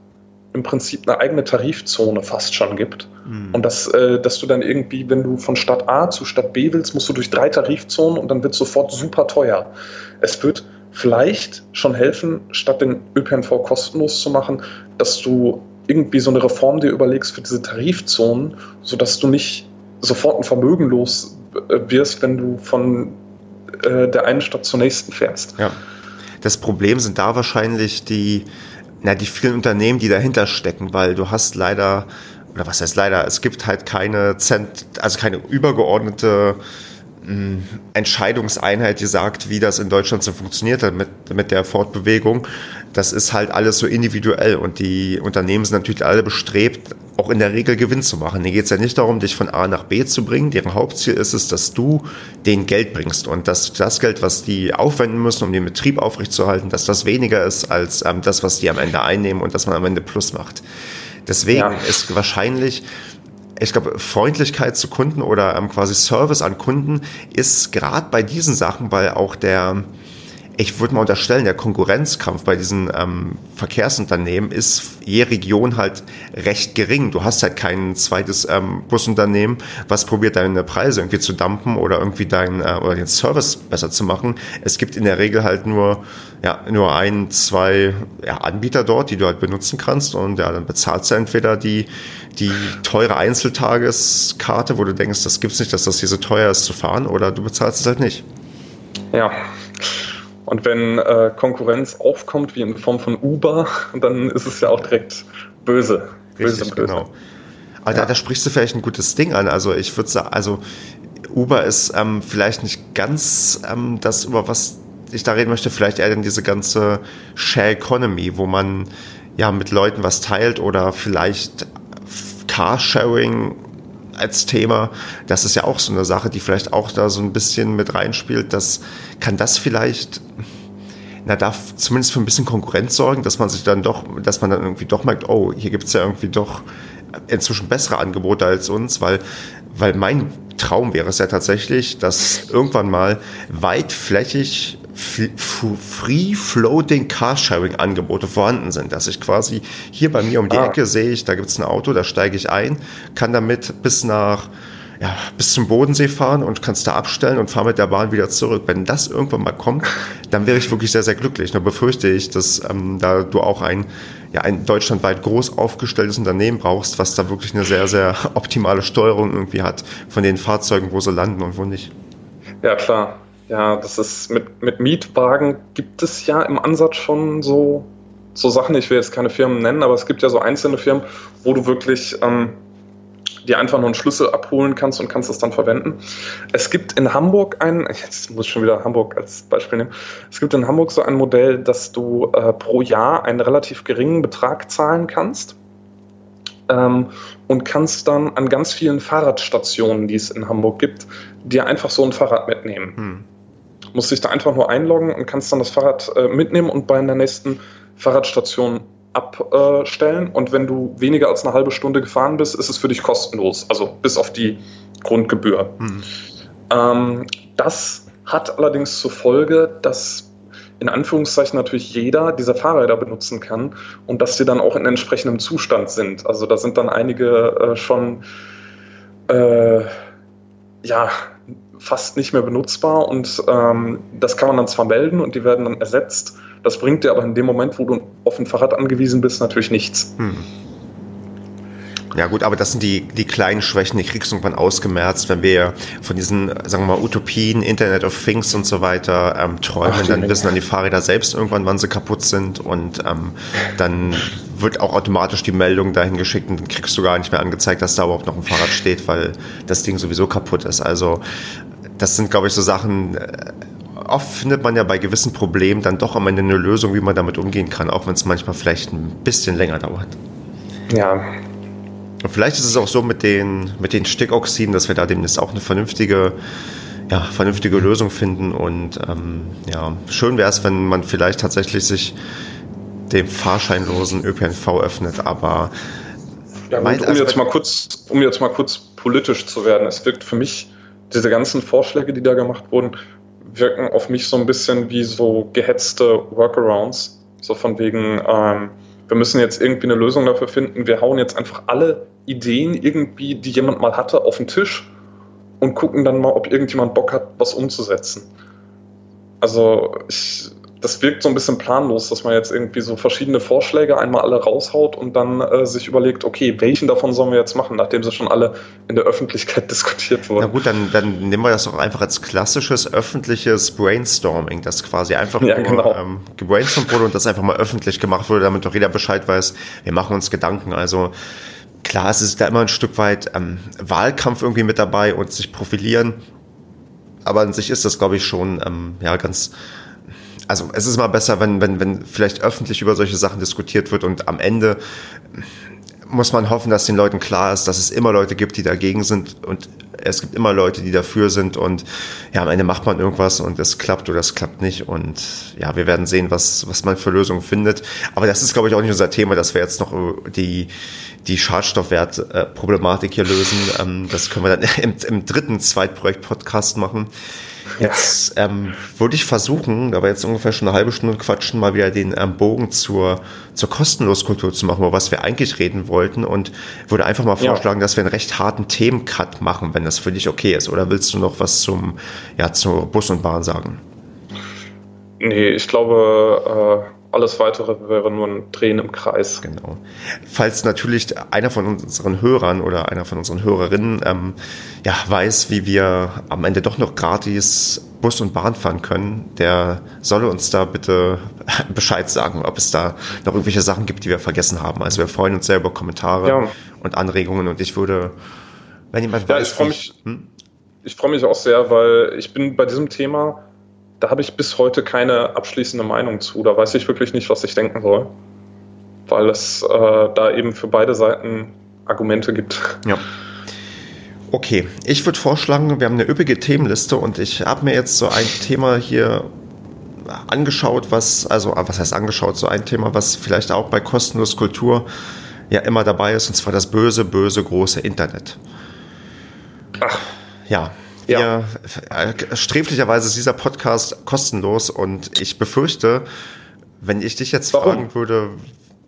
im Prinzip eine eigene Tarifzone fast schon gibt. Mhm. Und dass, äh, dass du dann irgendwie, wenn du von Stadt A zu Stadt B willst, musst du durch drei Tarifzonen und dann wird es sofort super teuer. Es wird vielleicht schon helfen, statt den ÖPNV kostenlos zu machen, dass du irgendwie so eine Reform dir überlegst für diese Tarifzonen, sodass du nicht sofort ein Vermögen los äh, wirst, wenn du von äh, der einen Stadt zur nächsten fährst. Ja. Das Problem sind da wahrscheinlich die, na, die vielen Unternehmen, die dahinter stecken, weil du hast leider, oder was heißt leider, es gibt halt keine Zent, also keine übergeordnete Entscheidungseinheit, die sagt, wie das in Deutschland so funktioniert hat mit, mit der Fortbewegung. Das ist halt alles so individuell und die Unternehmen sind natürlich alle bestrebt, auch in der Regel Gewinn zu machen. Hier geht es ja nicht darum, dich von A nach B zu bringen. Deren Hauptziel ist es, dass du den Geld bringst und dass das Geld, was die aufwenden müssen, um den Betrieb aufrechtzuerhalten, dass das weniger ist als ähm, das, was die am Ende einnehmen und dass man am Ende Plus macht. Deswegen ja. ist wahrscheinlich ich glaube, Freundlichkeit zu Kunden oder ähm, quasi Service an Kunden ist gerade bei diesen Sachen, weil auch der, ich würde mal unterstellen, der Konkurrenzkampf bei diesen ähm, Verkehrsunternehmen ist je Region halt recht gering. Du hast halt kein zweites ähm, Busunternehmen, was probiert deine Preise irgendwie zu dumpen oder irgendwie deinen äh, oder den Service besser zu machen. Es gibt in der Regel halt nur ja nur ein, zwei ja, Anbieter dort, die du halt benutzen kannst und ja, dann bezahlst du entweder die die teure Einzeltageskarte, wo du denkst, das gibt's nicht, dass das hier so teuer ist zu fahren, oder du bezahlst es halt nicht. Ja. Und wenn äh, Konkurrenz aufkommt, wie in Form von Uber, dann ist es ja auch direkt böse. böse Richtig, böse. genau. Aber ja. da, da, sprichst du vielleicht ein gutes Ding an. Also ich würde sagen, also Uber ist ähm, vielleicht nicht ganz ähm, das, über was ich da reden möchte, vielleicht eher denn diese ganze Share Economy, wo man ja mit Leuten was teilt oder vielleicht Carsharing als Thema, das ist ja auch so eine Sache, die vielleicht auch da so ein bisschen mit reinspielt. Das kann das vielleicht, na, darf zumindest für ein bisschen Konkurrenz sorgen, dass man sich dann doch, dass man dann irgendwie doch merkt, oh, hier gibt es ja irgendwie doch inzwischen bessere Angebote als uns, weil, weil mein Traum wäre es ja tatsächlich, dass irgendwann mal weitflächig Free-Floating Carsharing-Angebote vorhanden sind, dass ich quasi hier bei mir um die ah. Ecke sehe ich, da gibt es ein Auto, da steige ich ein, kann damit bis nach ja, bis zum Bodensee fahren und kannst da abstellen und fahre mit der Bahn wieder zurück. Wenn das irgendwann mal kommt, dann wäre ich wirklich sehr, sehr glücklich. Nur befürchte ich, dass ähm, da du auch ein, ja, ein deutschlandweit groß aufgestelltes Unternehmen brauchst, was da wirklich eine sehr, sehr optimale Steuerung irgendwie hat von den Fahrzeugen, wo sie landen und wo nicht. Ja, klar. Ja, das ist mit, mit Mietwagen gibt es ja im Ansatz schon so, so Sachen, ich will jetzt keine Firmen nennen, aber es gibt ja so einzelne Firmen, wo du wirklich ähm, dir einfach nur einen Schlüssel abholen kannst und kannst es dann verwenden. Es gibt in Hamburg ein, jetzt muss ich schon wieder Hamburg als Beispiel nehmen, es gibt in Hamburg so ein Modell, dass du äh, pro Jahr einen relativ geringen Betrag zahlen kannst ähm, und kannst dann an ganz vielen Fahrradstationen, die es in Hamburg gibt, dir einfach so ein Fahrrad mitnehmen. Hm musst dich da einfach nur einloggen und kannst dann das Fahrrad äh, mitnehmen und bei der nächsten Fahrradstation abstellen. Und wenn du weniger als eine halbe Stunde gefahren bist, ist es für dich kostenlos. Also bis auf die Grundgebühr. Mhm. Ähm, das hat allerdings zur Folge, dass in Anführungszeichen natürlich jeder diese Fahrräder benutzen kann und dass sie dann auch in entsprechendem Zustand sind. Also da sind dann einige äh, schon äh, ja fast nicht mehr benutzbar und ähm, das kann man dann zwar melden und die werden dann ersetzt. Das bringt dir aber in dem Moment, wo du auf ein Fahrrad angewiesen bist, natürlich nichts. Hm. Ja gut, aber das sind die, die kleinen Schwächen, die kriegst du irgendwann ausgemerzt, wenn wir von diesen, sagen wir mal, Utopien, Internet of Things und so weiter ähm, träumen, Ach, dann wissen dann die Fahrräder selbst irgendwann, wann sie kaputt sind und ähm, dann wird auch automatisch die Meldung dahin geschickt und dann kriegst du gar nicht mehr angezeigt, dass da überhaupt noch ein Fahrrad steht, weil das Ding sowieso kaputt ist. Also das sind, glaube ich, so Sachen, äh, oft findet man ja bei gewissen Problemen dann doch am Ende eine Lösung, wie man damit umgehen kann, auch wenn es manchmal vielleicht ein bisschen länger dauert. Ja. Und vielleicht ist es auch so mit den, mit den Stickoxiden, dass wir da demnächst auch eine vernünftige, ja, vernünftige Lösung finden. Und ähm, ja, schön wäre es, wenn man vielleicht tatsächlich sich dem fahrscheinlosen ÖPNV öffnet, aber ja, gut, um jetzt mal kurz, um jetzt mal kurz politisch zu werden, es wirkt für mich diese ganzen Vorschläge, die da gemacht wurden, wirken auf mich so ein bisschen wie so gehetzte Workarounds. So von wegen, ähm, wir müssen jetzt irgendwie eine Lösung dafür finden. Wir hauen jetzt einfach alle Ideen irgendwie, die jemand mal hatte, auf den Tisch und gucken dann mal, ob irgendjemand Bock hat, was umzusetzen. Also ich, das wirkt so ein bisschen planlos, dass man jetzt irgendwie so verschiedene Vorschläge einmal alle raushaut und dann äh, sich überlegt, okay, welchen davon sollen wir jetzt machen, nachdem sie schon alle in der Öffentlichkeit diskutiert wurden. Na gut, dann, dann nehmen wir das doch einfach als klassisches öffentliches Brainstorming, das quasi einfach ja, nur genau. ähm, gebrainstormt wurde und das einfach mal öffentlich gemacht wurde, damit doch jeder Bescheid weiß, wir machen uns Gedanken. Also klar, es ist da immer ein Stück weit ähm, Wahlkampf irgendwie mit dabei und sich profilieren. Aber an sich ist das, glaube ich, schon ähm, ja ganz also es ist mal besser, wenn, wenn, wenn vielleicht öffentlich über solche Sachen diskutiert wird und am Ende muss man hoffen, dass den Leuten klar ist, dass es immer Leute gibt, die dagegen sind und es gibt immer Leute, die dafür sind und ja, am Ende macht man irgendwas und es klappt oder es klappt nicht und ja, wir werden sehen, was, was man für Lösungen findet. Aber das ist, glaube ich, auch nicht unser Thema, dass wir jetzt noch die, die Schadstoffwert-Problematik hier lösen. Ähm, das können wir dann im, im dritten Zweitprojekt-Podcast machen. Jetzt ähm, würde ich versuchen, da wir jetzt ungefähr schon eine halbe Stunde quatschen, mal wieder den ähm, Bogen zur, zur Kostenloskultur zu machen, über was wir eigentlich reden wollten und würde einfach mal vorschlagen, ja. dass wir einen recht harten Themencut machen, wenn das für dich okay ist. Oder willst du noch was zum, ja, zur Bus und Bahn sagen? Nee, ich glaube, äh alles weitere wäre nur ein Drehen im Kreis. Genau. Falls natürlich einer von unseren Hörern oder einer von unseren Hörerinnen ähm, ja, weiß, wie wir am Ende doch noch gratis Bus und Bahn fahren können, der solle uns da bitte Bescheid sagen, ob es da noch irgendwelche Sachen gibt, die wir vergessen haben. Also wir freuen uns sehr über Kommentare ja. und Anregungen und ich würde, wenn jemand ja, weiß, ich freue mich, hm? ich freue mich auch sehr, weil ich bin bei diesem Thema da habe ich bis heute keine abschließende Meinung zu. Da weiß ich wirklich nicht, was ich denken soll. Weil es äh, da eben für beide Seiten Argumente gibt. Ja. Okay, ich würde vorschlagen, wir haben eine üppige Themenliste und ich habe mir jetzt so ein Thema hier angeschaut, was, also was heißt angeschaut, so ein Thema, was vielleicht auch bei kostenlos Kultur ja immer dabei ist, und zwar das böse, böse, große Internet. Ach. Ja, ja. Wir, sträflicherweise ist dieser Podcast kostenlos und ich befürchte, wenn ich dich jetzt warum? fragen würde,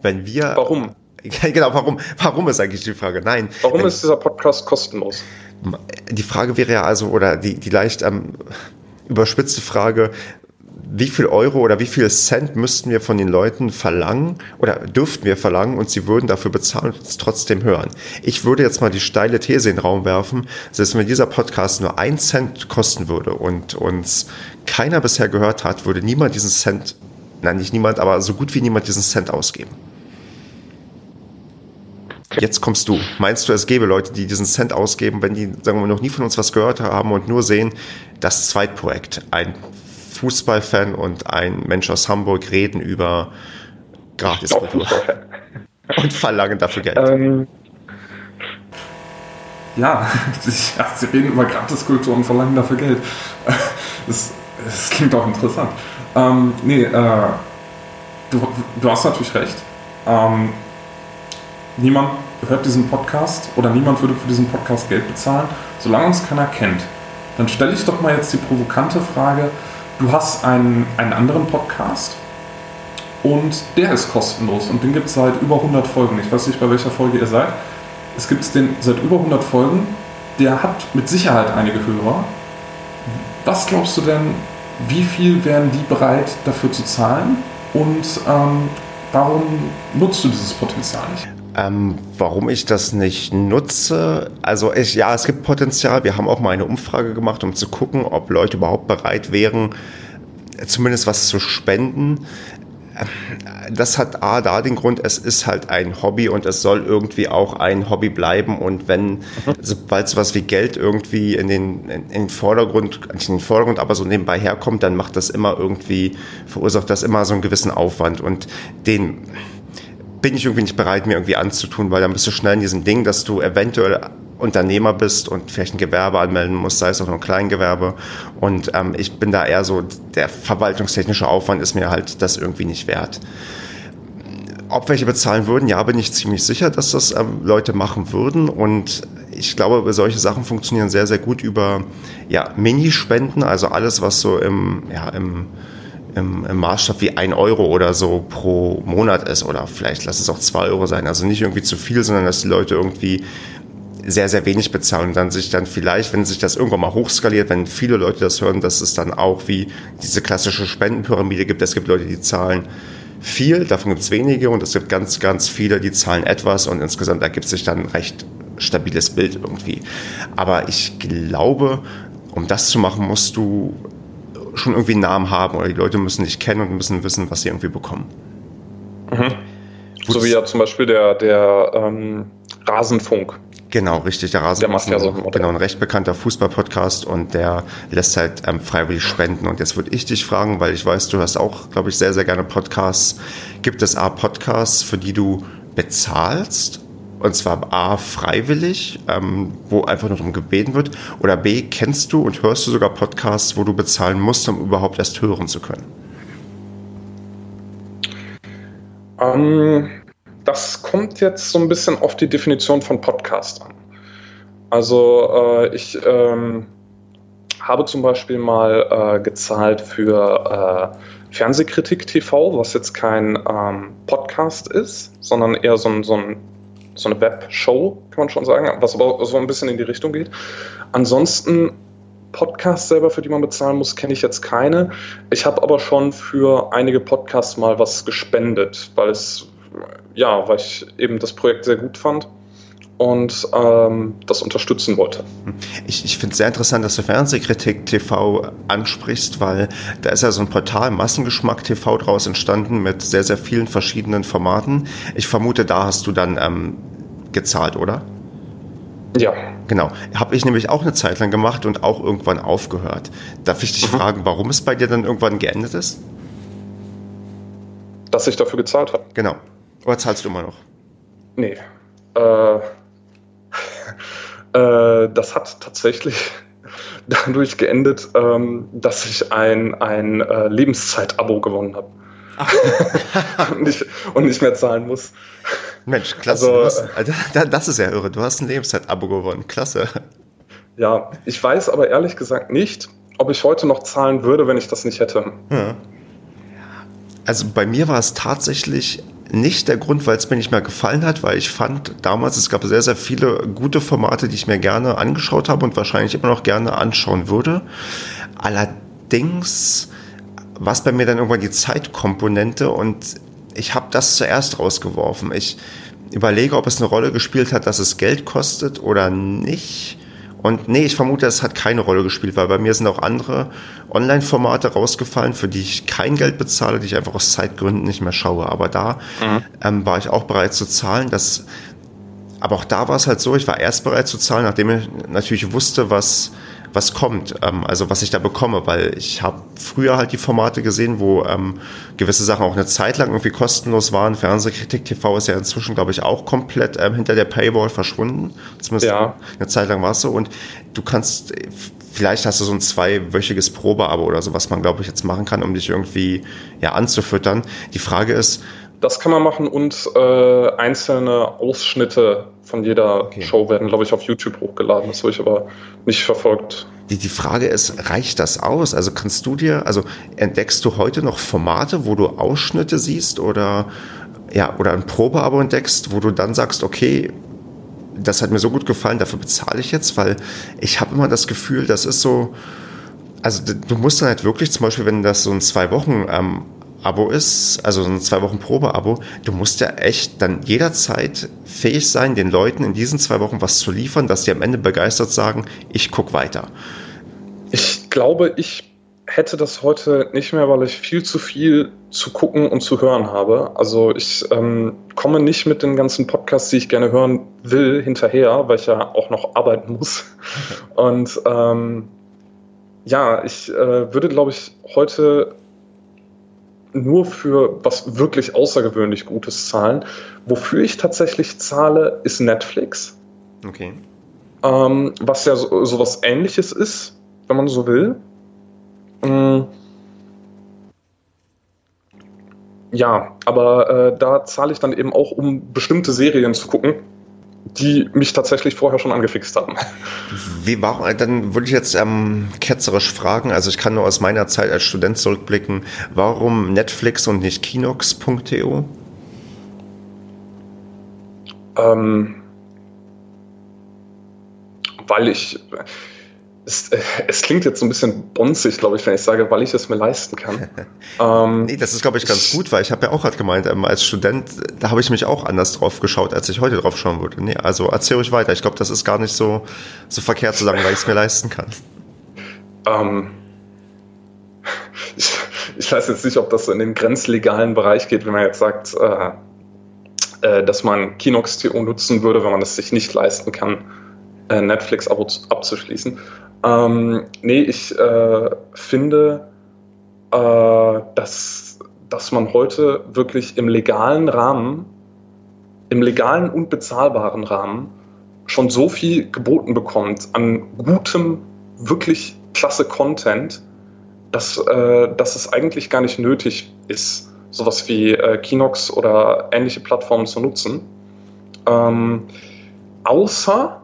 wenn wir. Warum? genau, warum? Warum ist eigentlich die Frage? Nein. Warum wenn, ist dieser Podcast kostenlos? Die Frage wäre ja also, oder die, die leicht ähm, überspitzte Frage, wie viel Euro oder wie viel Cent müssten wir von den Leuten verlangen oder dürften wir verlangen und sie würden dafür bezahlen und es trotzdem hören. Ich würde jetzt mal die steile These in den Raum werfen, dass wenn dieser Podcast nur ein Cent kosten würde und uns keiner bisher gehört hat, würde niemand diesen Cent, nein, nicht niemand, aber so gut wie niemand diesen Cent ausgeben. Jetzt kommst du. Meinst du, es gäbe Leute, die diesen Cent ausgeben, wenn die, sagen wir, noch nie von uns was gehört haben und nur sehen, das Zweitprojekt, ein Fußballfan und ein Mensch aus Hamburg reden über Gratiskultur und verlangen dafür Geld. Ähm, ja, sie reden über Gratiskultur und verlangen dafür Geld. Das, das klingt auch interessant. Ähm, nee, äh, du, du hast natürlich recht. Ähm, niemand hört diesen Podcast oder niemand würde für diesen Podcast Geld bezahlen, solange uns keiner kennt. Dann stelle ich doch mal jetzt die provokante Frage, du hast einen, einen anderen Podcast und der ist kostenlos und den gibt es seit über 100 Folgen. Ich weiß nicht, bei welcher Folge ihr seid. Es gibt den seit über 100 Folgen. Der hat mit Sicherheit einige Hörer. Was glaubst du denn, wie viel wären die bereit dafür zu zahlen und ähm, warum nutzt du dieses Potenzial nicht? Ähm, warum ich das nicht nutze? Also ich, ja, es gibt Potenzial. Wir haben auch mal eine Umfrage gemacht, um zu gucken, ob Leute überhaupt bereit wären, zumindest was zu spenden. Das hat A, da den Grund, es ist halt ein Hobby und es soll irgendwie auch ein Hobby bleiben. Und wenn, sobald sowas wie Geld irgendwie in den, in den Vordergrund, nicht in den Vordergrund, aber so nebenbei herkommt, dann macht das immer irgendwie, verursacht das immer so einen gewissen Aufwand. Und den, bin ich irgendwie nicht bereit, mir irgendwie anzutun, weil dann bist du schnell in diesem Ding, dass du eventuell Unternehmer bist und vielleicht ein Gewerbe anmelden musst, sei es auch nur ein Kleingewerbe. Und ähm, ich bin da eher so, der verwaltungstechnische Aufwand ist mir halt das irgendwie nicht wert. Ob welche bezahlen würden, ja, bin ich ziemlich sicher, dass das ähm, Leute machen würden. Und ich glaube, solche Sachen funktionieren sehr, sehr gut über ja, Minispenden, also alles, was so im, ja, im im, im Maßstab wie ein Euro oder so pro Monat ist oder vielleicht lass es auch zwei Euro sein. Also nicht irgendwie zu viel, sondern dass die Leute irgendwie sehr, sehr wenig bezahlen und dann sich dann vielleicht, wenn sich das irgendwann mal hochskaliert, wenn viele Leute das hören, dass es dann auch wie diese klassische Spendenpyramide gibt. Es gibt Leute, die zahlen viel, davon gibt es wenige und es gibt ganz, ganz viele, die zahlen etwas und insgesamt ergibt sich dann ein recht stabiles Bild irgendwie. Aber ich glaube, um das zu machen, musst du schon irgendwie einen Namen haben oder die Leute müssen dich kennen und müssen wissen, was sie irgendwie bekommen. Mhm. So wie ja zum Beispiel der, der ähm, Rasenfunk. Genau, richtig. Der Rasenfunk der macht ja so genau, ein recht bekannter Fußballpodcast und der lässt halt ähm, freiwillig spenden. Und jetzt würde ich dich fragen, weil ich weiß, du hast auch, glaube ich, sehr, sehr gerne Podcasts. Gibt es A, Podcasts, für die du bezahlst und zwar A, freiwillig, ähm, wo einfach nur darum gebeten wird. Oder B, kennst du und hörst du sogar Podcasts, wo du bezahlen musst, um überhaupt erst hören zu können? Ähm, das kommt jetzt so ein bisschen auf die Definition von Podcast an. Also äh, ich ähm, habe zum Beispiel mal äh, gezahlt für äh, Fernsehkritik TV, was jetzt kein ähm, Podcast ist, sondern eher so, ein, so, ein, so eine Webshow, kann man schon sagen, was aber so ein bisschen in die Richtung geht. Ansonsten Podcasts selber, für die man bezahlen muss, kenne ich jetzt keine. Ich habe aber schon für einige Podcasts mal was gespendet, weil es, ja, weil ich eben das Projekt sehr gut fand und ähm, das unterstützen wollte. Ich, ich finde es sehr interessant, dass du Fernsehkritik TV ansprichst, weil da ist ja so ein Portal Massengeschmack TV draus entstanden mit sehr, sehr vielen verschiedenen Formaten. Ich vermute, da hast du dann ähm, gezahlt, oder? Ja. Genau. Habe ich nämlich auch eine Zeit lang gemacht und auch irgendwann aufgehört. Darf ich dich mhm. fragen, warum es bei dir dann irgendwann geendet ist? Dass ich dafür gezahlt habe. Genau. Oder zahlst du immer noch? Nee. Äh, äh, das hat tatsächlich dadurch geendet, ähm, dass ich ein, ein äh, Lebenszeit-Abo gewonnen habe. und, nicht, und nicht mehr zahlen muss. Mensch, klasse. Also, hast, also, das ist ja irre. Du hast ein Lebenszeit-Abo gewonnen. Klasse. Ja, ich weiß aber ehrlich gesagt nicht, ob ich heute noch zahlen würde, wenn ich das nicht hätte. Ja. Also bei mir war es tatsächlich nicht der Grund, weil es mir nicht mehr gefallen hat, weil ich fand damals, es gab sehr, sehr viele gute Formate, die ich mir gerne angeschaut habe und wahrscheinlich immer noch gerne anschauen würde. Allerdings war es bei mir dann irgendwann die Zeitkomponente und ich habe das zuerst rausgeworfen. Ich überlege, ob es eine Rolle gespielt hat, dass es Geld kostet oder nicht. Und nee, ich vermute, es hat keine Rolle gespielt, weil bei mir sind auch andere Online-Formate rausgefallen, für die ich kein Geld bezahle, die ich einfach aus Zeitgründen nicht mehr schaue. Aber da mhm. ähm, war ich auch bereit zu zahlen. Das, aber auch da war es halt so, ich war erst bereit zu zahlen, nachdem ich natürlich wusste, was was kommt, ähm, also was ich da bekomme, weil ich habe früher halt die Formate gesehen, wo ähm, gewisse Sachen auch eine Zeit lang irgendwie kostenlos waren. Fernsehkritik TV ist ja inzwischen, glaube ich, auch komplett ähm, hinter der Paywall verschwunden. Zumindest ja. eine Zeit lang war es so. Und du kannst, vielleicht hast du so ein zweiwöchiges Probeabo oder so, was man, glaube ich, jetzt machen kann, um dich irgendwie ja anzufüttern. Die Frage ist, das kann man machen und äh, einzelne Ausschnitte von jeder okay. Show werden, glaube ich, auf YouTube hochgeladen. Das habe ich aber nicht verfolgt. Die, die Frage ist, reicht das aus? Also kannst du dir, also entdeckst du heute noch Formate, wo du Ausschnitte siehst oder ja, oder ein Probeabo entdeckst, wo du dann sagst, okay, das hat mir so gut gefallen, dafür bezahle ich jetzt, weil ich habe immer das Gefühl, das ist so, also du musst dann halt wirklich zum Beispiel, wenn das so ein zwei Wochen ähm, Abo ist, also so ein zwei Wochen Probeabo, du musst ja echt dann jederzeit fähig sein, den Leuten in diesen zwei Wochen was zu liefern, dass die am Ende begeistert sagen, ich guck weiter. Ich glaube, ich hätte das heute nicht mehr, weil ich viel zu viel zu gucken und zu hören habe. Also ich ähm, komme nicht mit den ganzen Podcasts, die ich gerne hören will, hinterher, weil ich ja auch noch arbeiten muss. Und ähm, ja, ich äh, würde, glaube ich, heute nur für was wirklich außergewöhnlich Gutes zahlen. Wofür ich tatsächlich zahle, ist Netflix. Okay. Ähm, was ja so, so, was ähnliches ist, wenn man so will. Ähm, ja, aber äh, da zahle ich dann eben auch, um bestimmte Serien zu gucken die mich tatsächlich vorher schon angefixt haben. Wie war, dann würde ich jetzt ähm, ketzerisch fragen, also ich kann nur aus meiner Zeit als Student zurückblicken, warum Netflix und nicht Kinox.to? Ähm, weil ich es, äh, es, klingt jetzt so ein bisschen bonzig, glaube ich, wenn ich sage, weil ich es mir leisten kann. ähm, nee, das ist, glaube ich, ganz ich, gut, weil ich habe ja auch gerade gemeint, ähm, als Student, da habe ich mich auch anders drauf geschaut, als ich heute drauf schauen würde. Nee, also erzähl euch weiter. Ich glaube, das ist gar nicht so, so verkehrt zu sagen, weil ich es mir leisten kann. Ähm, ich, ich, weiß jetzt nicht, ob das so in den grenzlegalen Bereich geht, wenn man jetzt sagt, äh, äh, dass man Kinox.to nutzen würde, wenn man es sich nicht leisten kann, äh, Netflix-Abo abzuschließen. Ähm, nee, ich äh, finde, äh, dass, dass man heute wirklich im legalen Rahmen, im legalen und bezahlbaren Rahmen schon so viel geboten bekommt an gutem, wirklich klasse Content, dass, äh, dass es eigentlich gar nicht nötig ist, sowas wie äh, Kinox oder ähnliche Plattformen zu nutzen. Ähm, außer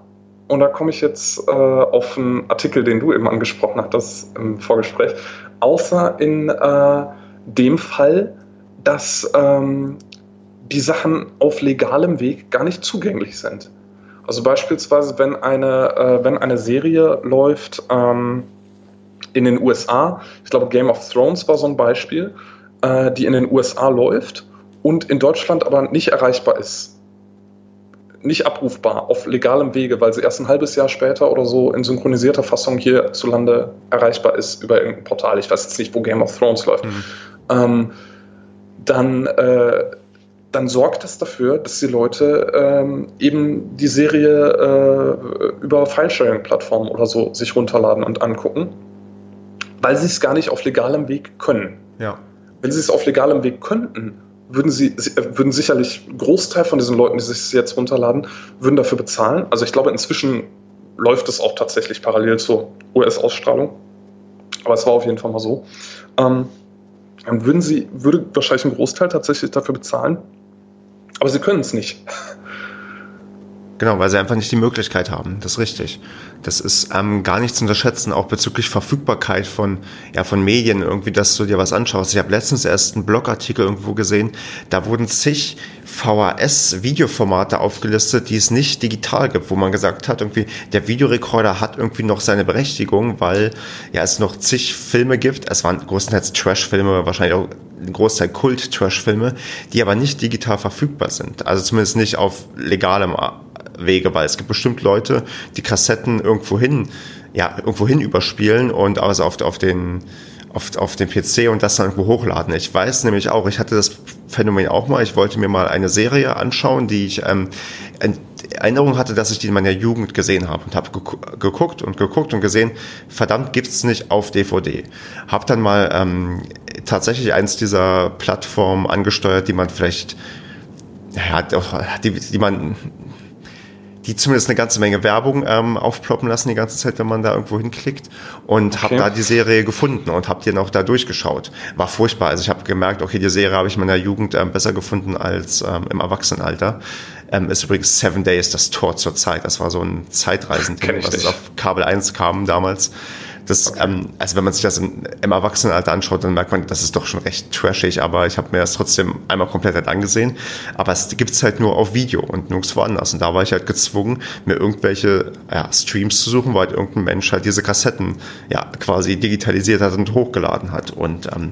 und da komme ich jetzt äh, auf einen Artikel, den du eben angesprochen hattest im Vorgespräch, außer in äh, dem Fall, dass ähm, die Sachen auf legalem Weg gar nicht zugänglich sind. Also beispielsweise, wenn eine, äh, wenn eine Serie läuft ähm, in den USA, ich glaube Game of Thrones war so ein Beispiel, äh, die in den USA läuft und in Deutschland aber nicht erreichbar ist. Nicht abrufbar auf legalem Wege, weil sie erst ein halbes Jahr später oder so in synchronisierter Fassung hierzulande erreichbar ist über irgendein Portal. Ich weiß jetzt nicht, wo Game of Thrones läuft. Mhm. Ähm, dann äh, dann sorgt das dafür, dass die Leute ähm, eben die Serie äh, über File-Sharing-Plattformen oder so sich runterladen und angucken, weil sie es gar nicht auf legalem Weg können. Ja. Wenn sie es auf legalem Weg könnten, würden sie würden sicherlich Großteil von diesen Leuten, die sich es jetzt runterladen, würden dafür bezahlen. Also ich glaube, inzwischen läuft es auch tatsächlich parallel zur US-Ausstrahlung. Aber es war auf jeden Fall mal so. Ähm, dann würden sie, würde wahrscheinlich ein Großteil tatsächlich dafür bezahlen. Aber sie können es nicht. Genau, weil sie einfach nicht die Möglichkeit haben. Das ist richtig. Das ist ähm, gar nicht zu unterschätzen, auch bezüglich Verfügbarkeit von, ja, von Medien, irgendwie, dass du dir was anschaust. Ich habe letztens erst einen Blogartikel irgendwo gesehen, da wurden zig VHS-Videoformate aufgelistet, die es nicht digital gibt, wo man gesagt hat, irgendwie, der Videorekorder hat irgendwie noch seine Berechtigung, weil ja es noch zig Filme gibt. Es waren größtenteils Trash-Filme, wahrscheinlich auch ein Großteil Kult-Trash-Filme, die aber nicht digital verfügbar sind. Also zumindest nicht auf legalem Wege, weil es gibt bestimmt Leute, die Kassetten irgendwo hin, ja, irgendwo hin überspielen und also auf, auf den, auf, auf den PC und das dann irgendwo hochladen. Ich weiß nämlich auch, ich hatte das Phänomen auch mal, ich wollte mir mal eine Serie anschauen, die ich ähm, Erinnerung hatte, dass ich die in meiner Jugend gesehen habe und habe geguckt und geguckt und gesehen, verdammt gibt's nicht auf DVD. Hab dann mal ähm, tatsächlich eins dieser Plattformen angesteuert, die man vielleicht ja, die, die man die zumindest eine ganze Menge Werbung ähm, aufploppen lassen die ganze Zeit, wenn man da irgendwo hinklickt. Und okay. habe da die Serie gefunden und habe die dann auch da durchgeschaut. War furchtbar. Also ich habe gemerkt, okay, die Serie habe ich in meiner Jugend ähm, besser gefunden als ähm, im Erwachsenenalter. Ähm, ist übrigens Seven Days das Tor zur Zeit. Das war so ein Zeitreisending, was auf Kabel 1 kam damals. Das, okay. ähm, also wenn man sich das im, im, Erwachsenenalter anschaut, dann merkt man, das ist doch schon recht trashig, aber ich habe mir das trotzdem einmal komplett halt angesehen. Aber es gibt's halt nur auf Video und nirgendwo anders. Und da war ich halt gezwungen, mir irgendwelche ja, Streams zu suchen, weil halt irgendein Mensch halt diese Kassetten ja quasi digitalisiert hat und hochgeladen hat. Und ähm,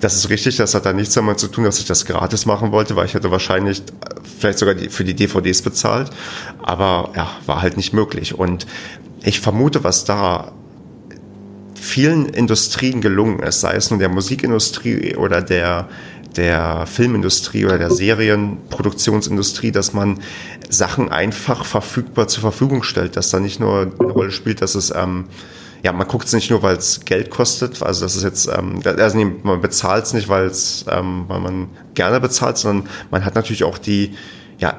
das ist richtig, das hat da nichts damit zu tun, dass ich das gratis machen wollte, weil ich hätte wahrscheinlich vielleicht sogar die, für die DVDs bezahlt. Aber ja, war halt nicht möglich. Und ich vermute, was da vielen Industrien gelungen ist, sei es nun der Musikindustrie oder der, der Filmindustrie oder der Serienproduktionsindustrie, dass man Sachen einfach verfügbar zur Verfügung stellt, dass da nicht nur eine Rolle spielt, dass es ähm, ja, man guckt es nicht nur, weil es Geld kostet, also das ist jetzt, ähm, also man bezahlt es nicht, weil es, ähm, weil man gerne bezahlt, sondern man hat natürlich auch die, ja,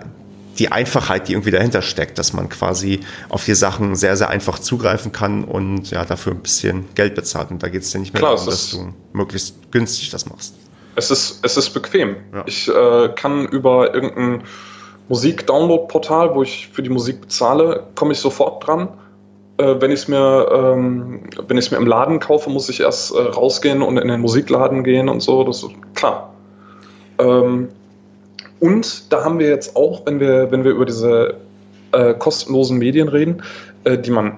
die Einfachheit, die irgendwie dahinter steckt, dass man quasi auf die Sachen sehr, sehr einfach zugreifen kann und ja, dafür ein bisschen Geld bezahlt. Und da geht es ja nicht mehr Klar, darum, dass du möglichst günstig das machst. Es ist, es ist bequem. Ja. Ich äh, kann über irgendein Musik-Download-Portal, wo ich für die Musik bezahle, komme ich sofort dran. Äh, wenn ich es mir, ähm, wenn ich mir im Laden kaufe, muss ich erst äh, rausgehen und in den Musikladen gehen und so. Das ist klar. Ähm, und da haben wir jetzt auch, wenn wir, wenn wir über diese äh, kostenlosen Medien reden, äh, die man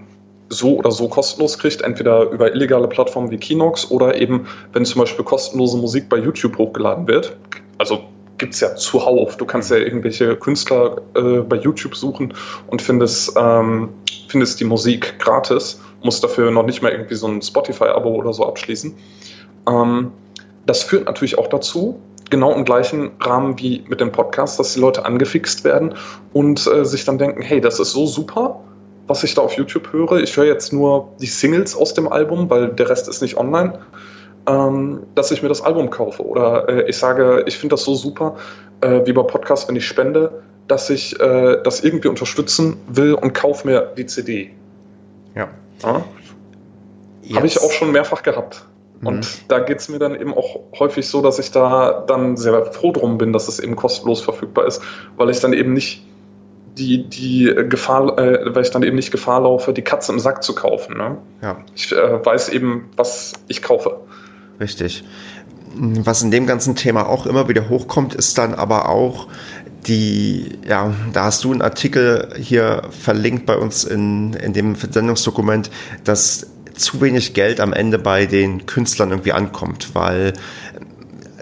so oder so kostenlos kriegt, entweder über illegale Plattformen wie Kinox oder eben, wenn zum Beispiel kostenlose Musik bei YouTube hochgeladen wird. Also gibt es ja zuhauf. Du kannst ja irgendwelche Künstler äh, bei YouTube suchen und findest, ähm, findest die Musik gratis, musst dafür noch nicht mal irgendwie so ein Spotify-Abo oder so abschließen. Ähm, das führt natürlich auch dazu, genau im gleichen Rahmen wie mit dem Podcast, dass die Leute angefixt werden und äh, sich dann denken, hey, das ist so super, was ich da auf YouTube höre. Ich höre jetzt nur die Singles aus dem Album, weil der Rest ist nicht online, ähm, dass ich mir das Album kaufe. Oder äh, ich sage, ich finde das so super, äh, wie bei Podcasts, wenn ich spende, dass ich äh, das irgendwie unterstützen will und kaufe mir die CD. Ja. ja? Habe ich auch schon mehrfach gehabt. Und mhm. da geht es mir dann eben auch häufig so, dass ich da dann sehr froh drum bin, dass es eben kostenlos verfügbar ist, weil ich dann eben nicht die, die Gefahr, äh, weil ich dann eben nicht Gefahr laufe, die Katze im Sack zu kaufen. Ne? Ja. Ich äh, weiß eben, was ich kaufe. Richtig. Was in dem ganzen Thema auch immer wieder hochkommt, ist dann aber auch die, ja, da hast du einen Artikel hier verlinkt bei uns in, in dem Sendungsdokument, dass zu wenig Geld am Ende bei den Künstlern irgendwie ankommt, weil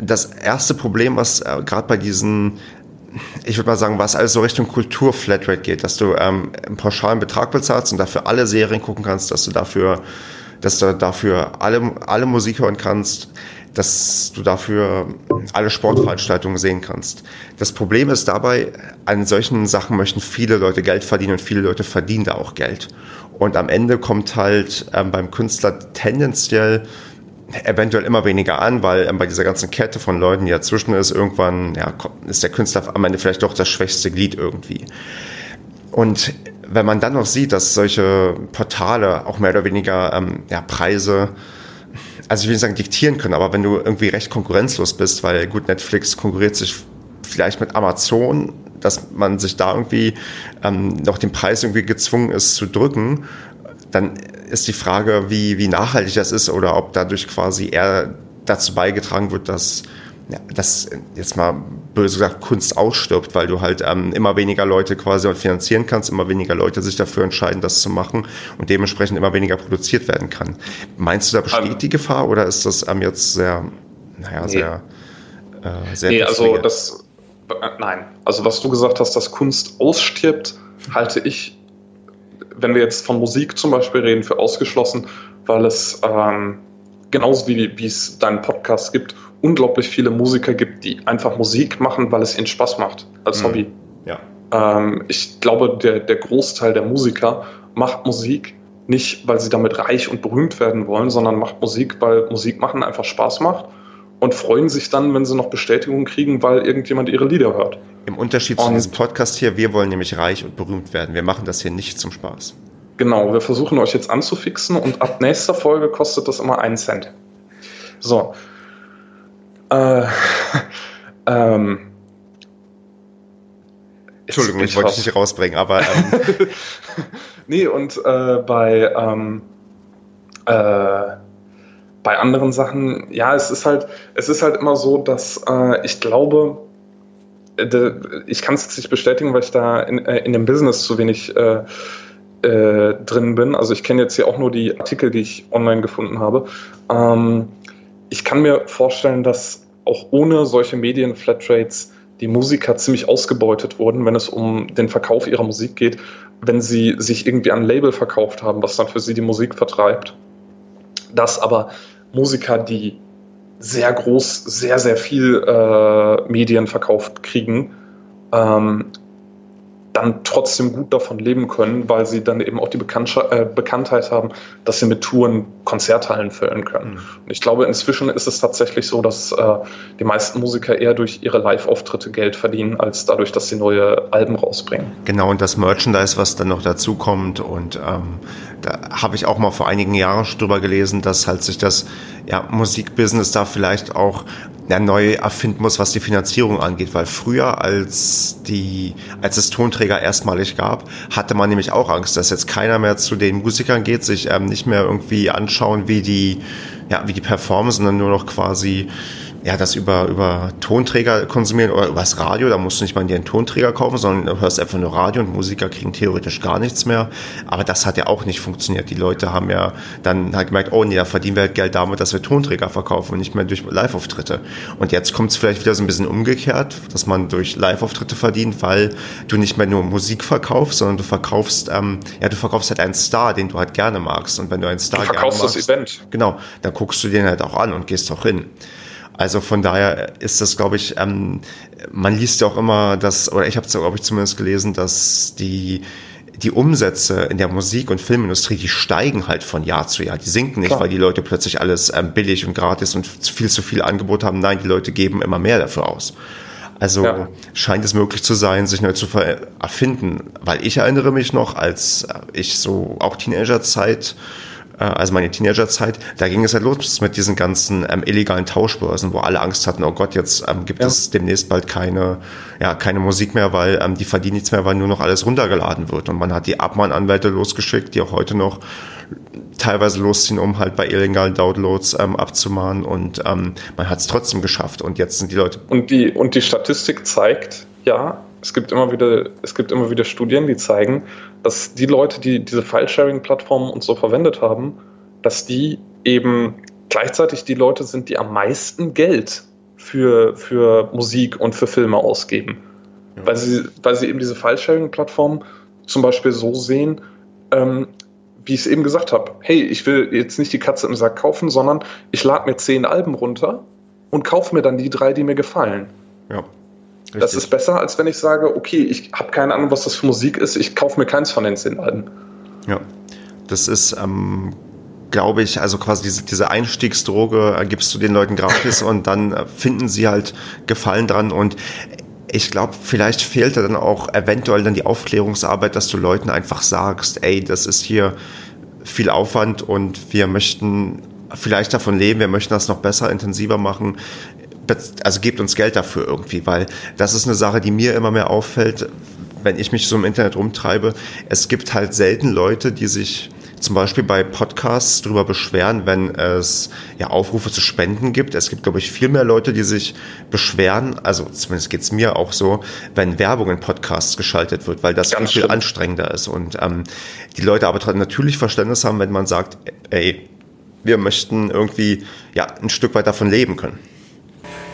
das erste Problem, was äh, gerade bei diesen ich würde mal sagen, was alles so Richtung Kultur-Flatrate geht, dass du ähm, einen pauschalen Betrag bezahlst und dafür alle Serien gucken kannst, dass du dafür, dass du dafür alle, alle Musik hören kannst, dass du dafür alle Sportveranstaltungen sehen kannst. Das Problem ist dabei, an solchen Sachen möchten viele Leute Geld verdienen und viele Leute verdienen da auch Geld. Und am Ende kommt halt ähm, beim Künstler tendenziell eventuell immer weniger an, weil ähm, bei dieser ganzen Kette von Leuten, die dazwischen ist, irgendwann ja, ist der Künstler am Ende vielleicht doch das schwächste Glied irgendwie. Und wenn man dann noch sieht, dass solche Portale auch mehr oder weniger ähm, ja, Preise, also ich will nicht sagen diktieren können, aber wenn du irgendwie recht konkurrenzlos bist, weil gut, Netflix konkurriert sich vielleicht mit Amazon, dass man sich da irgendwie ähm, noch den Preis irgendwie gezwungen ist zu drücken, dann ist die Frage, wie, wie nachhaltig das ist oder ob dadurch quasi eher dazu beigetragen wird, dass, ja, dass jetzt mal böse gesagt Kunst ausstirbt, weil du halt ähm, immer weniger Leute quasi finanzieren kannst, immer weniger Leute sich dafür entscheiden, das zu machen und dementsprechend immer weniger produziert werden kann. Meinst du, da besteht um, die Gefahr oder ist das ähm, jetzt sehr, naja, nee. sehr, äh, sehr Nee, also das, nein. Also was du gesagt hast, dass Kunst ausstirbt, halte ich wenn wir jetzt von Musik zum Beispiel reden, für ausgeschlossen, weil es ähm, genauso wie, wie es deinen Podcast gibt, unglaublich viele Musiker gibt, die einfach Musik machen, weil es ihnen Spaß macht, als mhm. Hobby. Ja. Ähm, ich glaube, der, der Großteil der Musiker macht Musik nicht, weil sie damit reich und berühmt werden wollen, sondern macht Musik, weil Musik machen einfach Spaß macht und freuen sich dann, wenn sie noch Bestätigung kriegen, weil irgendjemand ihre Lieder hört. Im Unterschied zu diesem Podcast hier, wir wollen nämlich reich und berühmt werden. Wir machen das hier nicht zum Spaß. Genau, wir versuchen euch jetzt anzufixen und ab nächster Folge kostet das immer einen Cent. So. Äh, ähm, Entschuldigung, ich wollte dich nicht rausbringen, aber. Ähm. nee, und äh, bei, ähm, äh, bei anderen Sachen, ja, es ist halt, es ist halt immer so, dass äh, ich glaube, ich kann es jetzt nicht bestätigen, weil ich da in, äh, in dem Business zu wenig äh, äh, drin bin. Also ich kenne jetzt hier auch nur die Artikel, die ich online gefunden habe. Ähm, ich kann mir vorstellen, dass auch ohne solche Medien-Flatrates die Musiker ziemlich ausgebeutet wurden, wenn es um den Verkauf ihrer Musik geht, wenn sie sich irgendwie ein Label verkauft haben, was dann für sie die Musik vertreibt. Dass aber Musiker, die sehr groß, sehr, sehr viel äh, Medien verkauft kriegen, ähm, dann trotzdem gut davon leben können, weil sie dann eben auch die äh, Bekanntheit haben, dass sie mit Touren Konzerthallen füllen können. Mhm. Und ich glaube, inzwischen ist es tatsächlich so, dass äh, die meisten Musiker eher durch ihre Live-Auftritte Geld verdienen, als dadurch, dass sie neue Alben rausbringen. Genau, und das Merchandise, was dann noch dazu kommt. Und ähm, da habe ich auch mal vor einigen Jahren drüber gelesen, dass halt sich das ja, Musikbusiness da vielleicht auch ja, neu erfinden muss, was die Finanzierung angeht, weil früher, als die, als es Tonträger erstmalig gab, hatte man nämlich auch Angst, dass jetzt keiner mehr zu den Musikern geht, sich ähm, nicht mehr irgendwie anschauen, wie die, ja, wie die performen, sondern nur noch quasi ja, das über, über Tonträger konsumieren oder übers Radio, da musst du nicht mal dir einen Tonträger kaufen, sondern du hörst einfach nur Radio und Musiker kriegen theoretisch gar nichts mehr. Aber das hat ja auch nicht funktioniert. Die Leute haben ja dann halt gemerkt, oh nee, da verdienen wir halt Geld damit, dass wir Tonträger verkaufen und nicht mehr durch Live-Auftritte. Und jetzt kommt es vielleicht wieder so ein bisschen umgekehrt, dass man durch Live-Auftritte verdient, weil du nicht mehr nur Musik verkaufst, sondern du verkaufst, ähm, ja, du verkaufst halt einen Star, den du halt gerne magst. Und wenn du einen Star du verkaufst gerne magst, das Event. Genau, dann guckst du den halt auch an und gehst auch hin. Also von daher ist das, glaube ich, ähm, man liest ja auch immer, dass, oder ich habe es, glaube ich, zumindest gelesen, dass die die Umsätze in der Musik- und Filmindustrie, die steigen halt von Jahr zu Jahr. Die sinken nicht, Klar. weil die Leute plötzlich alles ähm, billig und gratis und viel zu viel Angebot haben. Nein, die Leute geben immer mehr dafür aus. Also ja. scheint es möglich zu sein, sich neu zu erfinden. Weil ich erinnere mich noch, als ich so auch Teenagerzeit also meine Teenagerzeit, da ging es halt los mit diesen ganzen ähm, illegalen Tauschbörsen, wo alle Angst hatten, oh Gott, jetzt ähm, gibt ja. es demnächst bald keine, ja, keine Musik mehr, weil ähm, die verdienen nichts mehr, weil nur noch alles runtergeladen wird. Und man hat die Abmahnanwälte losgeschickt, die auch heute noch teilweise losziehen, um halt bei illegalen Downloads ähm, abzumahnen und ähm, man hat es trotzdem geschafft und jetzt sind die Leute. Und die, und die Statistik zeigt, ja, es gibt immer wieder, es gibt immer wieder Studien, die zeigen, dass die Leute, die diese File-Sharing-Plattformen und so verwendet haben, dass die eben gleichzeitig die Leute sind, die am meisten Geld für, für Musik und für Filme ausgeben. Ja. Weil, sie, weil sie eben diese File-Sharing-Plattformen zum Beispiel so sehen, ähm, wie ich es eben gesagt habe, hey, ich will jetzt nicht die Katze im Sack kaufen, sondern ich lade mir zehn Alben runter und kaufe mir dann die drei, die mir gefallen. Ja. Richtig. Das ist besser, als wenn ich sage, okay, ich habe keine Ahnung, was das für Musik ist, ich kaufe mir keins von den zehn Alben. Ja, das ist, ähm, glaube ich, also quasi diese, diese Einstiegsdroge äh, gibst du den Leuten gratis und dann äh, finden sie halt Gefallen dran und ich glaube, vielleicht fehlt da dann auch eventuell dann die Aufklärungsarbeit, dass du Leuten einfach sagst, ey, das ist hier viel Aufwand und wir möchten vielleicht davon leben, wir möchten das noch besser, intensiver machen also gebt uns Geld dafür irgendwie, weil das ist eine Sache, die mir immer mehr auffällt, wenn ich mich so im Internet rumtreibe. Es gibt halt selten Leute, die sich zum Beispiel bei Podcasts darüber beschweren, wenn es ja Aufrufe zu Spenden gibt. Es gibt, glaube ich, viel mehr Leute, die sich beschweren, also zumindest geht's mir auch so, wenn Werbung in Podcasts geschaltet wird, weil das Ganz viel, viel anstrengender ist. Und ähm, die Leute aber natürlich Verständnis haben, wenn man sagt, ey, wir möchten irgendwie ja ein Stück weit davon leben können.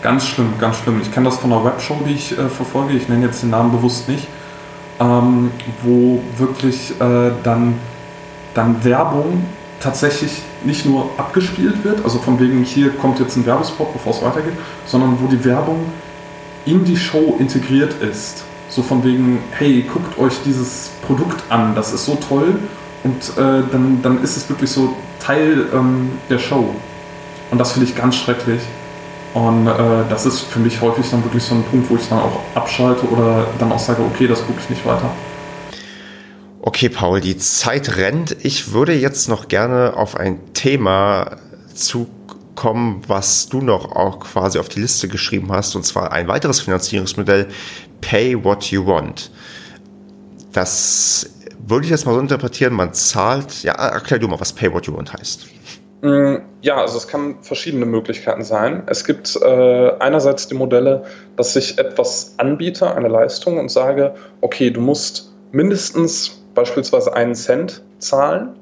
Ganz schlimm, ganz schlimm. Ich kenne das von einer Webshow, die ich äh, verfolge. Ich nenne jetzt den Namen bewusst nicht. Ähm, wo wirklich äh, dann, dann Werbung tatsächlich nicht nur abgespielt wird, also von wegen hier kommt jetzt ein Werbespot, bevor es weitergeht, sondern wo die Werbung in die Show integriert ist. So von wegen, hey, guckt euch dieses Produkt an, das ist so toll und äh, dann, dann ist es wirklich so Teil ähm, der Show. Und das finde ich ganz schrecklich. Und äh, das ist für mich häufig dann wirklich so ein Punkt, wo ich dann auch abschalte oder dann auch sage, okay, das gucke ich nicht weiter. Okay, Paul, die Zeit rennt. Ich würde jetzt noch gerne auf ein Thema zukommen, was du noch auch quasi auf die Liste geschrieben hast, und zwar ein weiteres Finanzierungsmodell, Pay What You Want. Das würde ich jetzt mal so interpretieren, man zahlt, ja, erklär du mal, was Pay What You Want heißt. Mm, ja, also es kann verschiedene Möglichkeiten sein. Es gibt äh, einerseits die Modelle, dass ich etwas anbiete, eine Leistung und sage, okay, du musst mindestens beispielsweise einen Cent zahlen,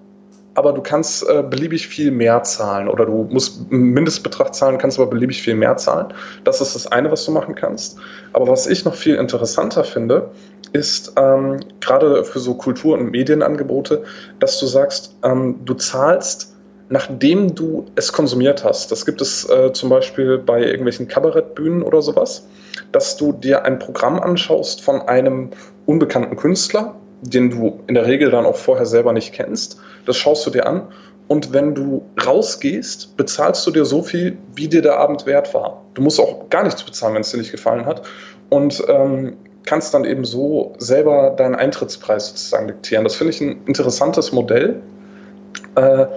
aber du kannst äh, beliebig viel mehr zahlen oder du musst einen Mindestbetrag zahlen, kannst aber beliebig viel mehr zahlen. Das ist das eine, was du machen kannst. Aber was ich noch viel interessanter finde, ist ähm, gerade für so Kultur- und Medienangebote, dass du sagst, ähm, du zahlst nachdem du es konsumiert hast. Das gibt es äh, zum Beispiel bei irgendwelchen Kabarettbühnen oder sowas, dass du dir ein Programm anschaust von einem unbekannten Künstler, den du in der Regel dann auch vorher selber nicht kennst. Das schaust du dir an und wenn du rausgehst, bezahlst du dir so viel, wie dir der Abend wert war. Du musst auch gar nichts bezahlen, wenn es dir nicht gefallen hat. Und ähm, kannst dann eben so selber deinen Eintrittspreis sozusagen diktieren. Das finde ich ein interessantes Modell. Äh,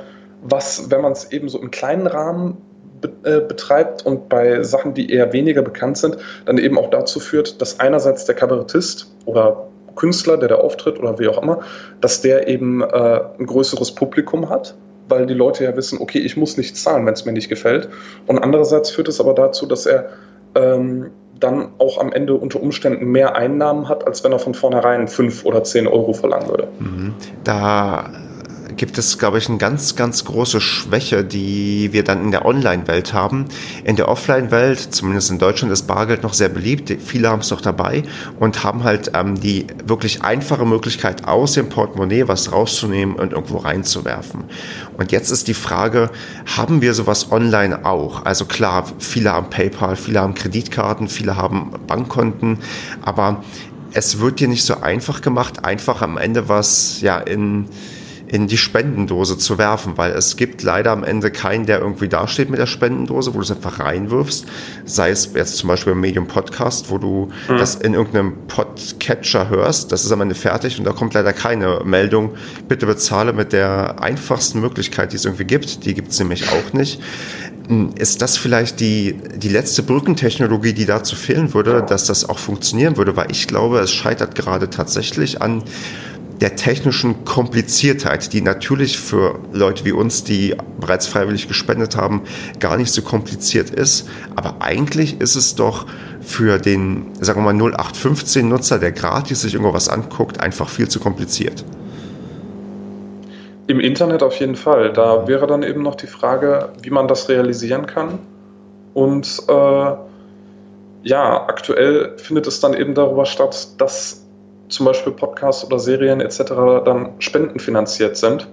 was, wenn man es eben so im kleinen Rahmen äh, betreibt und bei Sachen, die eher weniger bekannt sind, dann eben auch dazu führt, dass einerseits der Kabarettist oder Künstler, der da auftritt oder wie auch immer, dass der eben äh, ein größeres Publikum hat, weil die Leute ja wissen, okay, ich muss nicht zahlen, wenn es mir nicht gefällt. Und andererseits führt es aber dazu, dass er ähm, dann auch am Ende unter Umständen mehr Einnahmen hat, als wenn er von vornherein 5 oder 10 Euro verlangen würde. Mhm. Da gibt es, glaube ich, eine ganz, ganz große Schwäche, die wir dann in der Online-Welt haben. In der Offline-Welt, zumindest in Deutschland, ist Bargeld noch sehr beliebt. Viele haben es noch dabei und haben halt ähm, die wirklich einfache Möglichkeit, aus dem Portemonnaie was rauszunehmen und irgendwo reinzuwerfen. Und jetzt ist die Frage, haben wir sowas online auch? Also klar, viele haben PayPal, viele haben Kreditkarten, viele haben Bankkonten, aber es wird dir nicht so einfach gemacht, einfach am Ende was ja in in die Spendendose zu werfen, weil es gibt leider am Ende keinen, der irgendwie dasteht mit der Spendendose, wo du es einfach reinwirfst. Sei es jetzt zum Beispiel im Medium Podcast, wo du mhm. das in irgendeinem Podcatcher hörst, das ist am Ende fertig und da kommt leider keine Meldung, bitte bezahle mit der einfachsten Möglichkeit, die es irgendwie gibt. Die gibt es nämlich auch nicht. Hm, ist das vielleicht die, die letzte Brückentechnologie, die dazu fehlen würde, dass das auch funktionieren würde? Weil ich glaube, es scheitert gerade tatsächlich an der technischen Kompliziertheit, die natürlich für Leute wie uns, die bereits freiwillig gespendet haben, gar nicht so kompliziert ist. Aber eigentlich ist es doch für den, sagen wir mal, 0815-Nutzer, der gratis sich irgendwo was anguckt, einfach viel zu kompliziert. Im Internet auf jeden Fall. Da wäre dann eben noch die Frage, wie man das realisieren kann. Und äh, ja, aktuell findet es dann eben darüber statt, dass zum Beispiel Podcasts oder Serien etc. dann spendenfinanziert sind,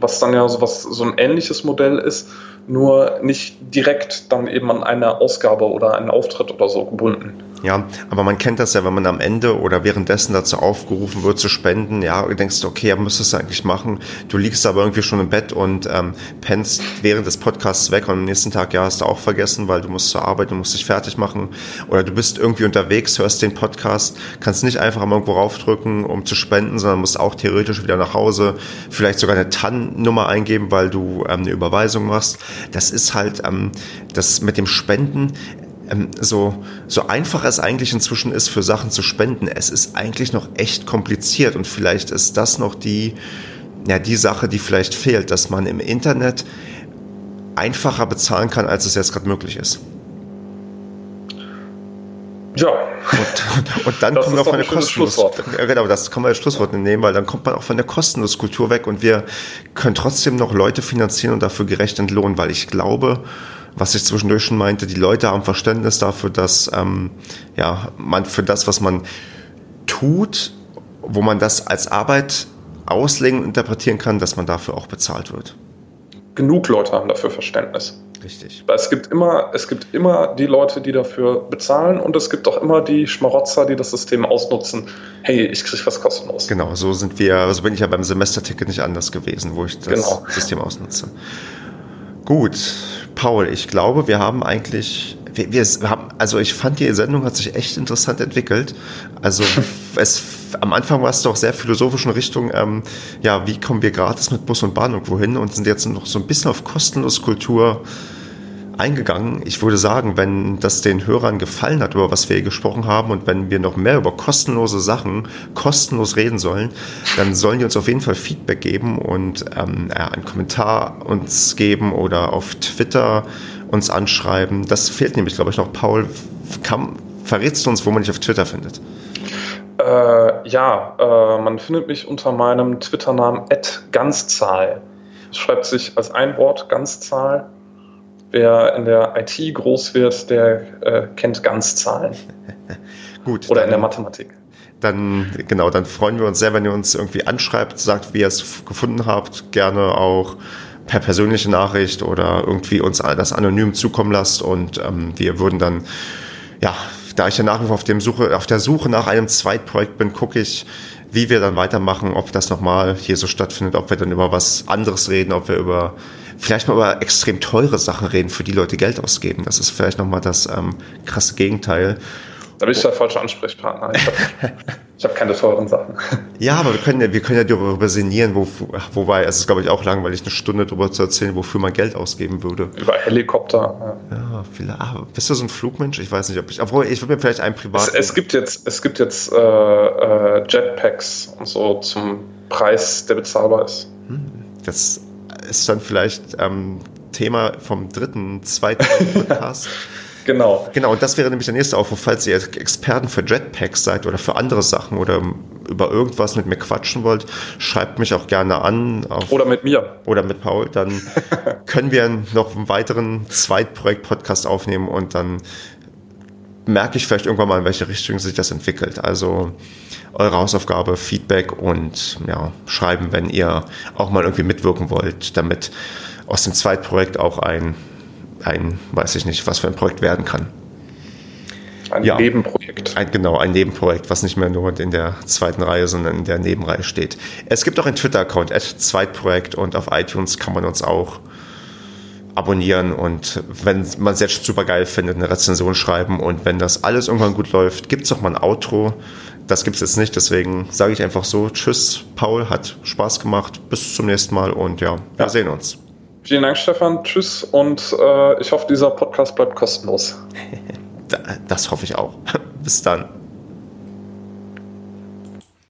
was dann ja so, was, so ein ähnliches Modell ist, nur nicht direkt dann eben an eine Ausgabe oder einen Auftritt oder so gebunden. Ja, aber man kennt das ja, wenn man am Ende oder währenddessen dazu aufgerufen wird zu spenden, ja, du denkst, okay, ja, müsstest du eigentlich machen. Du liegst aber irgendwie schon im Bett und ähm, pennst während des Podcasts weg und am nächsten Tag, ja, hast du auch vergessen, weil du musst zur Arbeit, du musst dich fertig machen oder du bist irgendwie unterwegs, hörst den Podcast, kannst nicht einfach mal irgendwo raufdrücken, um zu spenden, sondern musst auch theoretisch wieder nach Hause, vielleicht sogar eine TAN-Nummer eingeben, weil du ähm, eine Überweisung machst. Das ist halt ähm, das mit dem Spenden, ähm, so, so einfach es eigentlich inzwischen ist, für Sachen zu spenden, es ist eigentlich noch echt kompliziert und vielleicht ist das noch die, ja, die Sache, die vielleicht fehlt, dass man im Internet einfacher bezahlen kann, als es jetzt gerade möglich ist. Ja. Und, und dann das kommen wir auch von der kostenlos. Ja, genau, das kann man als Schlusswort nehmen, weil dann kommt man auch von der kostenlos Kultur weg und wir können trotzdem noch Leute finanzieren und dafür gerecht entlohnen, weil ich glaube, was ich zwischendurch schon meinte, die Leute haben Verständnis dafür, dass ähm, ja, man für das, was man tut, wo man das als Arbeit auslegen und interpretieren kann, dass man dafür auch bezahlt wird. Genug Leute haben dafür Verständnis. Richtig. Weil es gibt immer, es gibt immer die Leute, die dafür bezahlen und es gibt auch immer die Schmarotzer, die das System ausnutzen. Hey, ich kriege was kostenlos. Genau, so sind wir, so also bin ich ja beim Semesterticket nicht anders gewesen, wo ich das genau. System ausnutze. Gut, Paul, ich glaube, wir haben eigentlich, wir, wir haben, also ich fand die Sendung hat sich echt interessant entwickelt. Also es, am Anfang war es doch sehr philosophisch in Richtung, ähm, ja, wie kommen wir gratis mit Bus und Bahn irgendwo hin und sind jetzt noch so ein bisschen auf kostenlos Kultur eingegangen. Ich würde sagen, wenn das den Hörern gefallen hat, über was wir hier gesprochen haben und wenn wir noch mehr über kostenlose Sachen kostenlos reden sollen, dann sollen die uns auf jeden Fall Feedback geben und ähm, ja, einen Kommentar uns geben oder auf Twitter uns anschreiben. Das fehlt nämlich, glaube ich, noch. Paul, kann, verrätst du uns, wo man dich auf Twitter findet? Äh, ja, äh, man findet mich unter meinem Twitter-Namen Ganzzahl. Es schreibt sich als ein Wort Ganzzahl wer in der IT groß wird, der äh, kennt Ganzzahlen. Gut. Oder in der Mathematik. Dann, genau, dann freuen wir uns sehr, wenn ihr uns irgendwie anschreibt, sagt, wie ihr es gefunden habt, gerne auch per persönliche Nachricht oder irgendwie uns das anonym zukommen lasst und ähm, wir würden dann, ja, da ich ja nach wie vor auf, dem Suche, auf der Suche nach einem Zweitprojekt bin, gucke ich, wie wir dann weitermachen, ob das nochmal hier so stattfindet, ob wir dann über was anderes reden, ob wir über vielleicht mal über extrem teure Sachen reden, für die Leute Geld ausgeben. Das ist vielleicht nochmal das ähm, krasse Gegenteil. Da bin ich der falsche Ansprechpartner. Ich habe hab keine teuren Sachen. Ja, aber wir können ja, wir können ja darüber sinnieren, wo, wobei es ist, glaube ich, auch langweilig, eine Stunde darüber zu erzählen, wofür man Geld ausgeben würde. Über Helikopter. Ja, ja vielleicht. Ah, bist du so ein Flugmensch? Ich weiß nicht, ob ich. Obwohl, ich würde mir vielleicht einen privat. Es, es, gibt jetzt, es gibt jetzt äh, äh, Jetpacks und so zum Preis, der bezahlbar ist. Hm, das ist dann vielleicht ähm, Thema vom dritten, zweiten Podcast. genau. Genau, und das wäre nämlich der nächste Aufruf, falls ihr Experten für Jetpacks seid oder für andere Sachen oder über irgendwas mit mir quatschen wollt, schreibt mich auch gerne an. oder mit mir. Oder mit Paul. Dann können wir noch einen weiteren Zweitprojekt-Podcast aufnehmen und dann merke ich vielleicht irgendwann mal, in welche Richtung sich das entwickelt. Also eure Hausaufgabe, Feedback und ja, schreiben, wenn ihr auch mal irgendwie mitwirken wollt, damit aus dem Zweitprojekt auch ein, ein, weiß ich nicht, was für ein Projekt werden kann. Ein ja, Nebenprojekt. Ein, genau, ein Nebenprojekt, was nicht mehr nur in der zweiten Reihe, sondern in der Nebenreihe steht. Es gibt auch einen Twitter-Account, Zweitprojekt, und auf iTunes kann man uns auch abonnieren und wenn man es jetzt super geil findet, eine Rezension schreiben und wenn das alles irgendwann gut läuft, gibt es auch mal ein Outro. Das gibt es jetzt nicht, deswegen sage ich einfach so, tschüss, Paul, hat Spaß gemacht, bis zum nächsten Mal und ja, wir sehen uns. Vielen Dank, Stefan, tschüss und äh, ich hoffe, dieser Podcast bleibt kostenlos. das hoffe ich auch. bis dann.